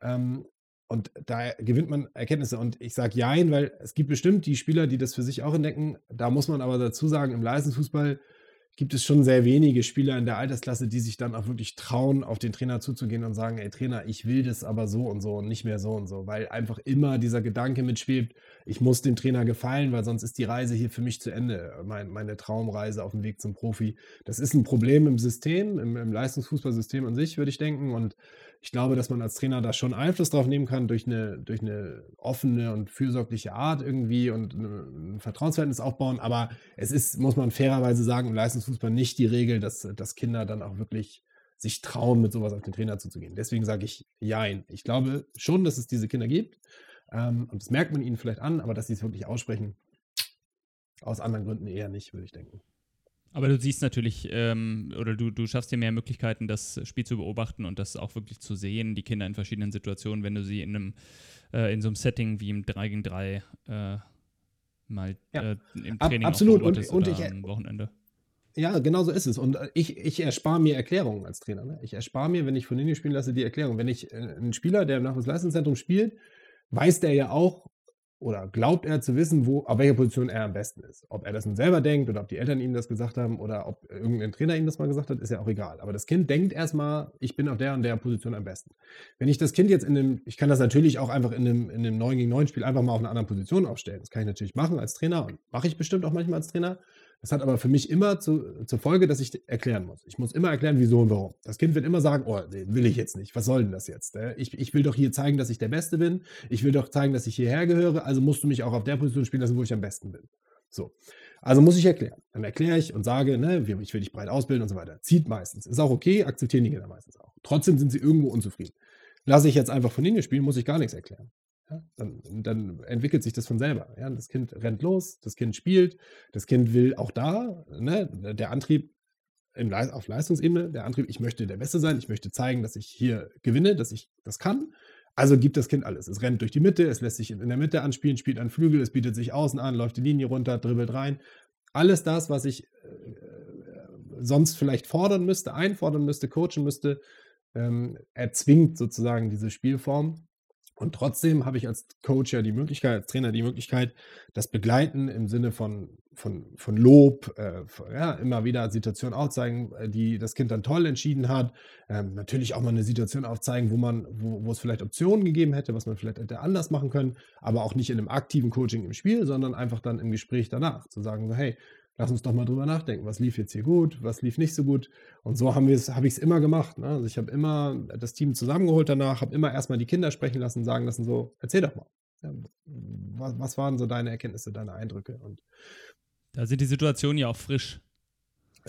Ähm, und da gewinnt man Erkenntnisse. Und ich sage Jein, weil es gibt bestimmt die Spieler, die das für sich auch entdecken. Da muss man aber dazu sagen, im Leistungsfußball gibt es schon sehr wenige Spieler in der Altersklasse, die sich dann auch wirklich trauen, auf den Trainer zuzugehen und sagen, ey Trainer, ich will das aber so und so und nicht mehr so und so, weil einfach immer dieser Gedanke mitschwebt, ich muss dem Trainer gefallen, weil sonst ist die Reise hier für mich zu Ende, mein, meine Traumreise auf dem Weg zum Profi. Das ist ein Problem im System, im, im Leistungsfußballsystem an sich, würde ich denken. Und ich glaube, dass man als Trainer da schon Einfluss drauf nehmen kann durch eine, durch eine offene und fürsorgliche Art irgendwie und ein Vertrauensverhältnis aufbauen. Aber es ist, muss man fairerweise sagen, im Leistungsfußball nicht die Regel, dass, dass Kinder dann auch wirklich sich trauen, mit sowas auf den Trainer zuzugehen. Deswegen sage ich Jein. Ich glaube schon, dass es diese Kinder gibt. Ähm, und das merkt man ihnen vielleicht an, aber dass sie es wirklich aussprechen, aus anderen Gründen eher nicht, würde ich denken. Aber du siehst natürlich, ähm, oder du, du schaffst dir mehr Möglichkeiten, das Spiel zu beobachten und das auch wirklich zu sehen, die Kinder in verschiedenen Situationen, wenn du sie in einem, äh, in so einem Setting wie im 3 gegen 3 äh, mal ja. äh, im Training Ab, absolut. und, und ich, am Wochenende. Ja, genau so ist es. Und äh, ich, ich erspare mir Erklärungen als Trainer. Ne? Ich erspare mir, wenn ich von Linie spielen lasse, die Erklärung. Wenn ich äh, einen Spieler, der im Nachwuchsleistungszentrum spielt, weiß der ja auch, oder glaubt er zu wissen, wo, auf welcher Position er am besten ist. Ob er das nun selber denkt oder ob die Eltern ihm das gesagt haben oder ob irgendein Trainer ihm das mal gesagt hat, ist ja auch egal. Aber das Kind denkt erstmal, ich bin auf der und der Position am besten. Wenn ich das Kind jetzt in einem, ich kann das natürlich auch einfach in einem, in einem 9 gegen 9 Spiel einfach mal auf einer anderen Position aufstellen. Das kann ich natürlich machen als Trainer und mache ich bestimmt auch manchmal als Trainer. Das hat aber für mich immer zu, zur Folge, dass ich erklären muss. Ich muss immer erklären, wieso und warum. Das Kind wird immer sagen, oh, den will ich jetzt nicht. Was soll denn das jetzt? Ich, ich will doch hier zeigen, dass ich der Beste bin. Ich will doch zeigen, dass ich hierher gehöre. Also musst du mich auch auf der Position spielen lassen, wo ich am besten bin. So. Also muss ich erklären. Dann erkläre ich und sage, ne, ich will dich breit ausbilden und so weiter. Zieht meistens. Ist auch okay, akzeptieren die Kinder meistens auch. Trotzdem sind sie irgendwo unzufrieden. Lasse ich jetzt einfach von Linie spielen, muss ich gar nichts erklären. Ja, dann, dann, entwickelt sich das von selber. Ja, das Kind rennt los, das Kind spielt, das Kind will auch da, ne, der Antrieb im, auf Leistungsebene, der Antrieb, ich möchte der Beste sein, ich möchte zeigen, dass ich hier gewinne, dass ich das kann. Also gibt das Kind alles. Es rennt durch die Mitte, es lässt sich in der Mitte anspielen, spielt an Flügel, es bietet sich außen an, läuft die Linie runter, dribbelt rein. Alles das, was ich äh, sonst vielleicht fordern müsste, einfordern müsste, coachen müsste, ähm, erzwingt sozusagen diese Spielform Und trotzdem habe ich als Coach ja die Möglichkeit, als Trainer die Möglichkeit, das Begleiten im Sinne von, von, von Lob, äh, ja, immer wieder Situationen aufzeigen, äh, die das Kind dann toll entschieden hat. Ähm, natürlich auch mal eine Situation aufzeigen, wo man, wo, wo es vielleicht Optionen gegeben hätte, was man vielleicht hätte anders machen können, aber auch nicht in einem aktiven Coaching im Spiel, sondern einfach dann im Gespräch danach zu sagen, so, hey, lass uns doch mal drüber nachdenken, was lief jetzt hier gut, was lief nicht so gut. Und so haben habe ich es immer gemacht. Ne? Also ich habe immer das Team zusammengeholt danach, habe immer erstmal die Kinder sprechen lassen, sagen lassen, so, erzähl doch mal. Ja, was, was, waren so deine Erkenntnisse, deine Eindrücke? Und da sind die Situationen ja auch frisch.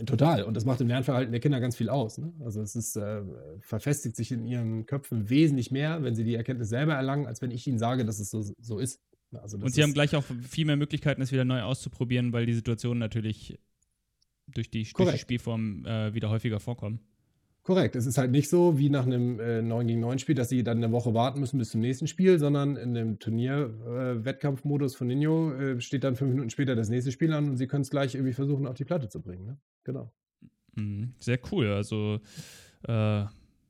Total. Und das macht im Lernverhalten der Kinder ganz viel aus. Ne? Also es ist, äh, verfestigt sich in ihren Köpfen wesentlich mehr, wenn sie die Erkenntnis selber erlangen, als wenn ich ihnen sage, dass es so, so ist. Also und sie haben gleich auch viel mehr Möglichkeiten, es wieder neu auszuprobieren, weil die Situationen natürlich durch die, durch die Spielform äh, wieder häufiger vorkommen. Korrekt. Es ist halt nicht so wie nach einem äh, 9 gegen 9 Spiel, dass sie dann eine Woche warten müssen bis zum nächsten Spiel, sondern in dem Turnier-Wettkampfmodus äh, von Nino äh, steht dann fünf Minuten später das nächste Spiel an und sie können es gleich irgendwie versuchen, auf die Platte zu bringen. Ne? Genau. Mhm. Sehr cool. Also äh,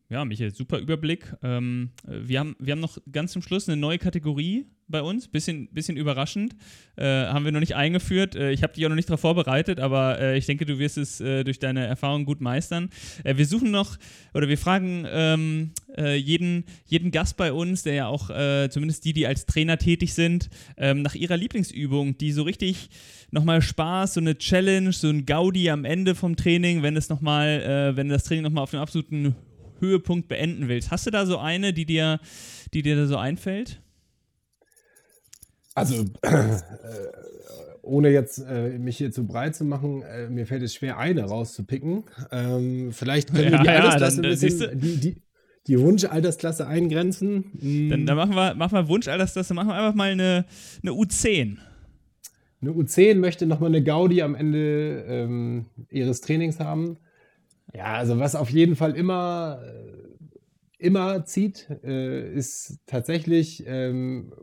ja, Michael, super Überblick. Ähm, wir, haben, wir haben noch ganz zum Schluss eine neue Kategorie bei uns, bisschen, bisschen überraschend. Äh, haben wir noch nicht eingeführt. Äh, ich habe dich auch noch nicht darauf vorbereitet, aber äh, ich denke, du wirst es äh, durch deine Erfahrung gut meistern. Äh, wir suchen noch, oder wir fragen ähm, äh, jeden, jeden Gast bei uns, der ja auch, zumindest die, die als Trainer tätig sind, ähm, nach ihrer Lieblingsübung, die so richtig nochmal Spaß, so eine Challenge, so ein Gaudi am Ende vom Training, wenn es nochmal, wenn das Training nochmal auf dem absoluten Höhepunkt beenden willst. Hast du da so eine, die dir, die dir da so einfällt? Also, äh, ohne jetzt äh, mich hier zu breit zu machen, äh, mir fällt es schwer, eine rauszupicken. Ähm, vielleicht können ja, wir die ja, Altersklasse dann, ein bisschen, die, die, die Wunschaltersklasse eingrenzen. Hm. Dann, dann, machen wir, machen wir Wunschaltersklasse, machen wir einfach mal eine, eine U10. Eine U10 möchte nochmal eine Gaudi am Ende ähm, ihres Trainings haben. Ja, also was auf jeden Fall immer, äh, immer zieht, äh, ist tatsächlich ähm,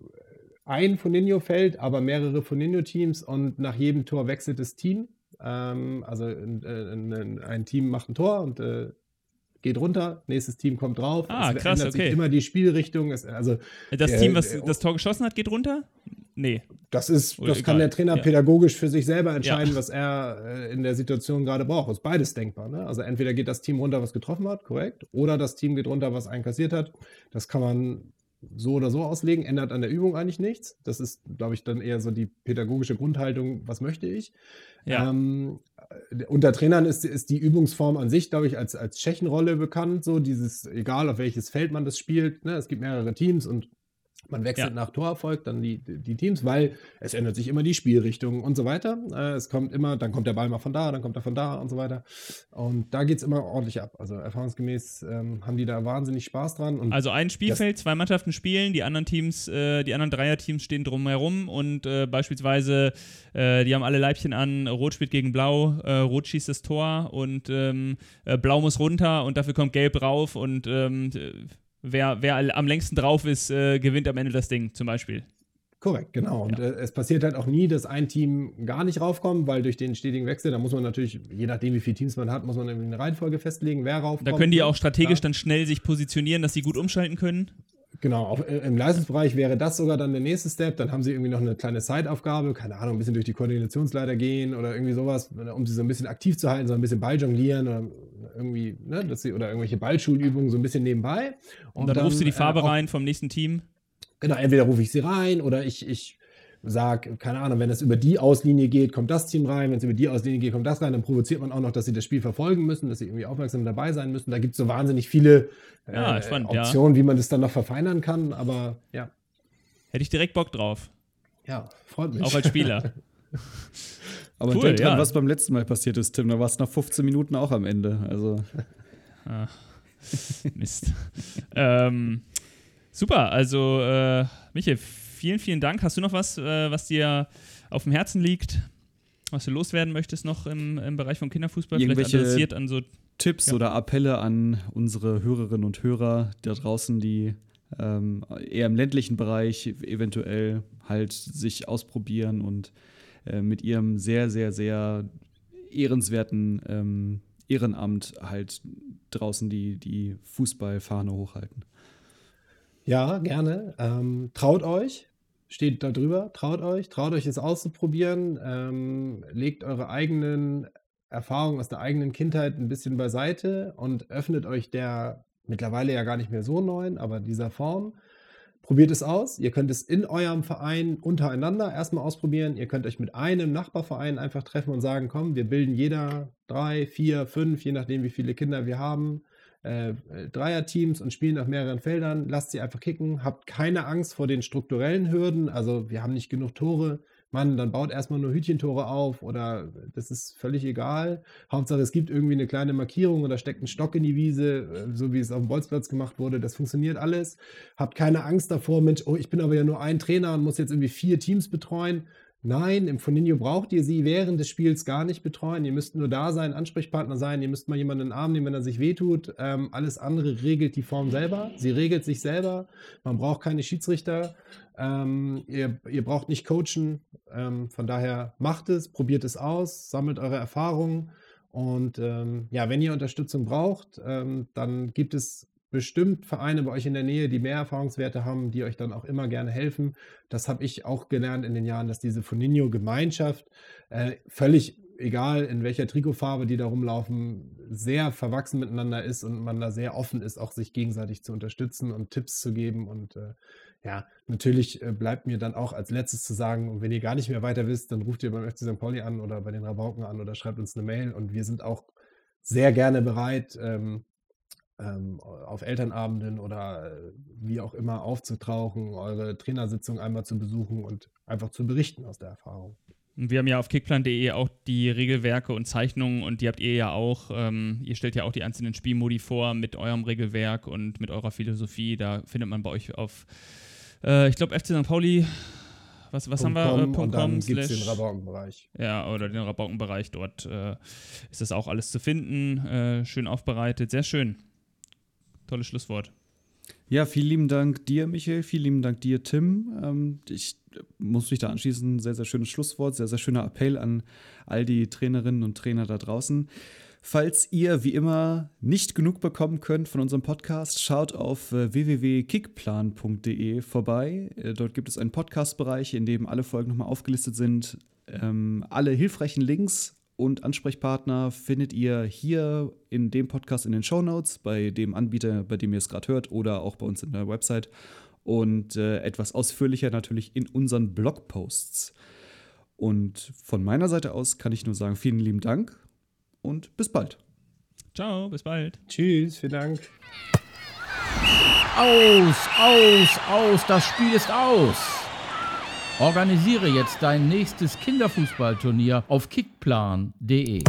ein Foninho-Feld, aber mehrere Foninho-Teams und nach jedem Tor wechselt das Team. Ähm, also ein, ein, Team macht ein Tor und äh, geht runter, nächstes Team kommt drauf. Ah, es krass, ändert okay. sich immer die Spielrichtung. Es, also, das äh, Team, was das Tor geschossen hat, geht runter? Nee. Das ist, das kann der Trainer ja. pädagogisch für sich selber entscheiden, ja. was er äh, in der Situation gerade braucht. Ist beides denkbar. Ne? Also entweder geht das Team runter, was getroffen hat, korrekt, oder das Team geht runter, was einkassiert hat. Das kann man so oder so auslegen, ändert an der Übung eigentlich nichts. Das ist, glaube ich, dann eher so die pädagogische Grundhaltung, was möchte ich. Ja. Ähm, unter Trainern ist, ist die Übungsform an sich, glaube ich, als, als Tschechenrolle bekannt. So dieses, egal auf welches Feld man das spielt, ne? es gibt mehrere Teams und man wechselt ja. nach Torerfolg dann die, die Teams, weil es ändert sich immer die Spielrichtung und so weiter. Äh, es kommt immer, dann kommt der Ball mal von da, dann kommt er von da und so weiter. Und da geht es immer ordentlich ab. Also erfahrungsgemäß ähm, haben die da wahnsinnig Spaß dran. also ein Spielfeld, zwei Mannschaften spielen, die anderen Teams, äh, die anderen Dreierteams stehen drumherum und äh, beispielsweise, äh, die haben alle Leibchen an, Rot spielt gegen Blau, äh, Rot schießt das Tor und ähm, äh, Blau muss runter und dafür kommt Gelb rauf und ähm, wer, wer am längsten drauf ist, äh, gewinnt am Ende das Ding zum Beispiel. Korrekt, genau. Und ja. äh, es passiert halt auch nie, dass ein Team gar nicht raufkommt, weil durch den stetigen Wechsel, da muss man natürlich, je nachdem wie viele Teams man hat, muss man eine Reihenfolge festlegen, wer raufkommt. Da können die auch strategisch ja. dann schnell sich positionieren, dass sie gut umschalten können. Genau, auch äh, im Leistungsbereich wäre das sogar dann der nächste Step. Dann haben sie irgendwie noch eine kleine Side-Aufgabe, keine Ahnung, ein bisschen durch die Koordinationsleiter gehen oder irgendwie sowas, um sie so ein bisschen aktiv zu halten, so ein bisschen Balljonglieren oder irgendwie, ne, dass sie, oder irgendwelche Ballschulübungen so ein bisschen nebenbei. Und, Und dann, dann, rufst du die Farbe äh, auch, rein vom nächsten Team. Genau, entweder rufe ich sie rein oder ich, ich sage, keine Ahnung, wenn es über die Auslinie geht, kommt das Team rein, wenn es über die Auslinie geht, kommt das rein, dann provoziert man auch noch, dass sie das Spiel verfolgen müssen, dass sie irgendwie aufmerksam dabei sein müssen. Da gibt es so wahnsinnig viele äh, spannend, Optionen, ja. wie man das dann noch verfeinern kann, aber ja. Hätte ich direkt Bock drauf. Ja, freut mich. Auch als Spieler. *laughs* aber cool, denk dran, ja. was beim letzten Mal passiert ist, Tim, da war es nach 15 Minuten auch am Ende. Also. Ach, *laughs* Mist. ähm, super, also äh, Michael, vielen, vielen Dank. Hast du noch was, äh, was dir auf dem Herzen liegt, was du loswerden möchtest noch im, im Bereich von Kinderfußball? Irgendwelche Vielleicht adressiert an so Tipps ja. oder Appelle an unsere Hörerinnen und Hörer da draußen, die ähm, eher im ländlichen Bereich eventuell halt sich ausprobieren und äh, mit ihrem sehr, sehr, sehr ehrenswerten ähm, Ehrenamt halt draußen die, die Fußballfahne hochhalten. Ja, gerne. Ähm, traut euch, steht da drüber, traut euch, traut euch es auszuprobieren, ähm, legt eure eigenen Erfahrungen aus der eigenen Kindheit ein bisschen beiseite und öffnet euch der mittlerweile ja gar nicht mehr so neuen, aber dieser Form. Probiert es aus. Ihr könnt es in eurem Verein untereinander erstmal ausprobieren. Ihr könnt euch mit einem Nachbarverein einfach treffen und sagen, komm, wir bilden jeder drei, vier, fünf, je nachdem, wie viele Kinder wir haben, äh, Dreierteams und spielen auf mehreren Feldern. Lasst sie einfach kicken. Habt keine Angst vor den strukturellen Hürden. Also wir haben nicht genug Tore. Mann, dann baut erstmal nur Hütchentore auf oder das ist völlig egal. Hauptsache, es gibt irgendwie eine kleine Markierung oder steckt ein Stock in die Wiese, äh, so wie es auf dem Bolzplatz gemacht wurde. Das funktioniert alles. Habt keine Angst davor, Mensch, oh, ich bin aber ja nur ein Trainer und muss jetzt irgendwie vier Teams betreuen. Nein, im Foninho braucht ihr sie während des Spiels gar nicht betreuen. Ihr müsst nur da sein, Ansprechpartner sein. Ihr müsst mal jemanden in den Arm nehmen, wenn er sich wehtut. Ähm, alles andere regelt die Form selber. Sie regelt sich selber. Man braucht keine Schiedsrichter. Ähm, ihr, ihr, braucht nicht coachen. Ähm, von daher macht es, probiert es aus, sammelt eure Erfahrungen. Und ähm, ja, wenn ihr Unterstützung braucht, ähm, dann gibt es bestimmt Vereine bei euch in der Nähe, die mehr Erfahrungswerte haben, die euch dann auch immer gerne helfen. Das habe ich auch gelernt in den Jahren, dass diese Foninho-Gemeinschaft äh, völlig egal in welcher Trikotfarbe die da rumlaufen, sehr verwachsen miteinander ist und man da sehr offen ist, auch sich gegenseitig zu unterstützen und Tipps zu geben. Und äh, ja, natürlich äh, bleibt mir dann auch als letztes zu sagen, wenn ihr gar nicht mehr weiter wisst, dann ruft ihr beim FC St. Pauli an oder bei den Rabauken an oder schreibt uns eine Mail und wir sind auch sehr gerne bereit, ähm, ähm, auf Elternabenden oder äh, wie auch immer aufzutauchen, eure Trainersitzung einmal zu besuchen und einfach zu berichten aus der Erfahrung. Wir haben ja auf kickplan.de auch die Regelwerke und Zeichnungen und die habt ihr ja auch. Ähm, ihr stellt ja auch die einzelnen Spielmodi vor mit eurem Regelwerk und mit eurer Philosophie. Da findet man bei euch auf, äh, ich glaube, FC St. Pauli. Was, was haben wir? Äh, und dann gibt es den Rabaukenbereich. Ja, oder den Rabaukenbereich. Dort äh, ist das auch alles zu finden. Äh, schön aufbereitet. Sehr schön. Tolles Schlusswort. Ja, vielen lieben Dank dir, Michael. Vielen lieben Dank dir, Tim. Ähm, ich muss mich da anschließen. Sehr, sehr schönes Schlusswort, sehr, sehr schöner Appell an all die Trainerinnen und Trainer da draußen. Falls ihr wie immer nicht genug bekommen könnt von unserem Podcast, schaut auf äh, www.kickplan.de vorbei. Äh, dort gibt es einen Podcast-Bereich, in dem alle Folgen nochmal aufgelistet sind. Ähm, alle hilfreichen Links und Ansprechpartner findet ihr hier in dem Podcast in den Show Notes, bei dem Anbieter, bei dem ihr es gerade hört, oder auch bei uns in der Website. Und äh, etwas ausführlicher natürlich in unseren Blogposts. Und von meiner Seite aus kann ich nur sagen, vielen lieben Dank und bis bald. Ciao, bis bald. Tschüss, vielen Dank. Aus, aus, aus, das Spiel ist aus. Organisiere jetzt dein nächstes Kinderfußballturnier auf kickplan.de.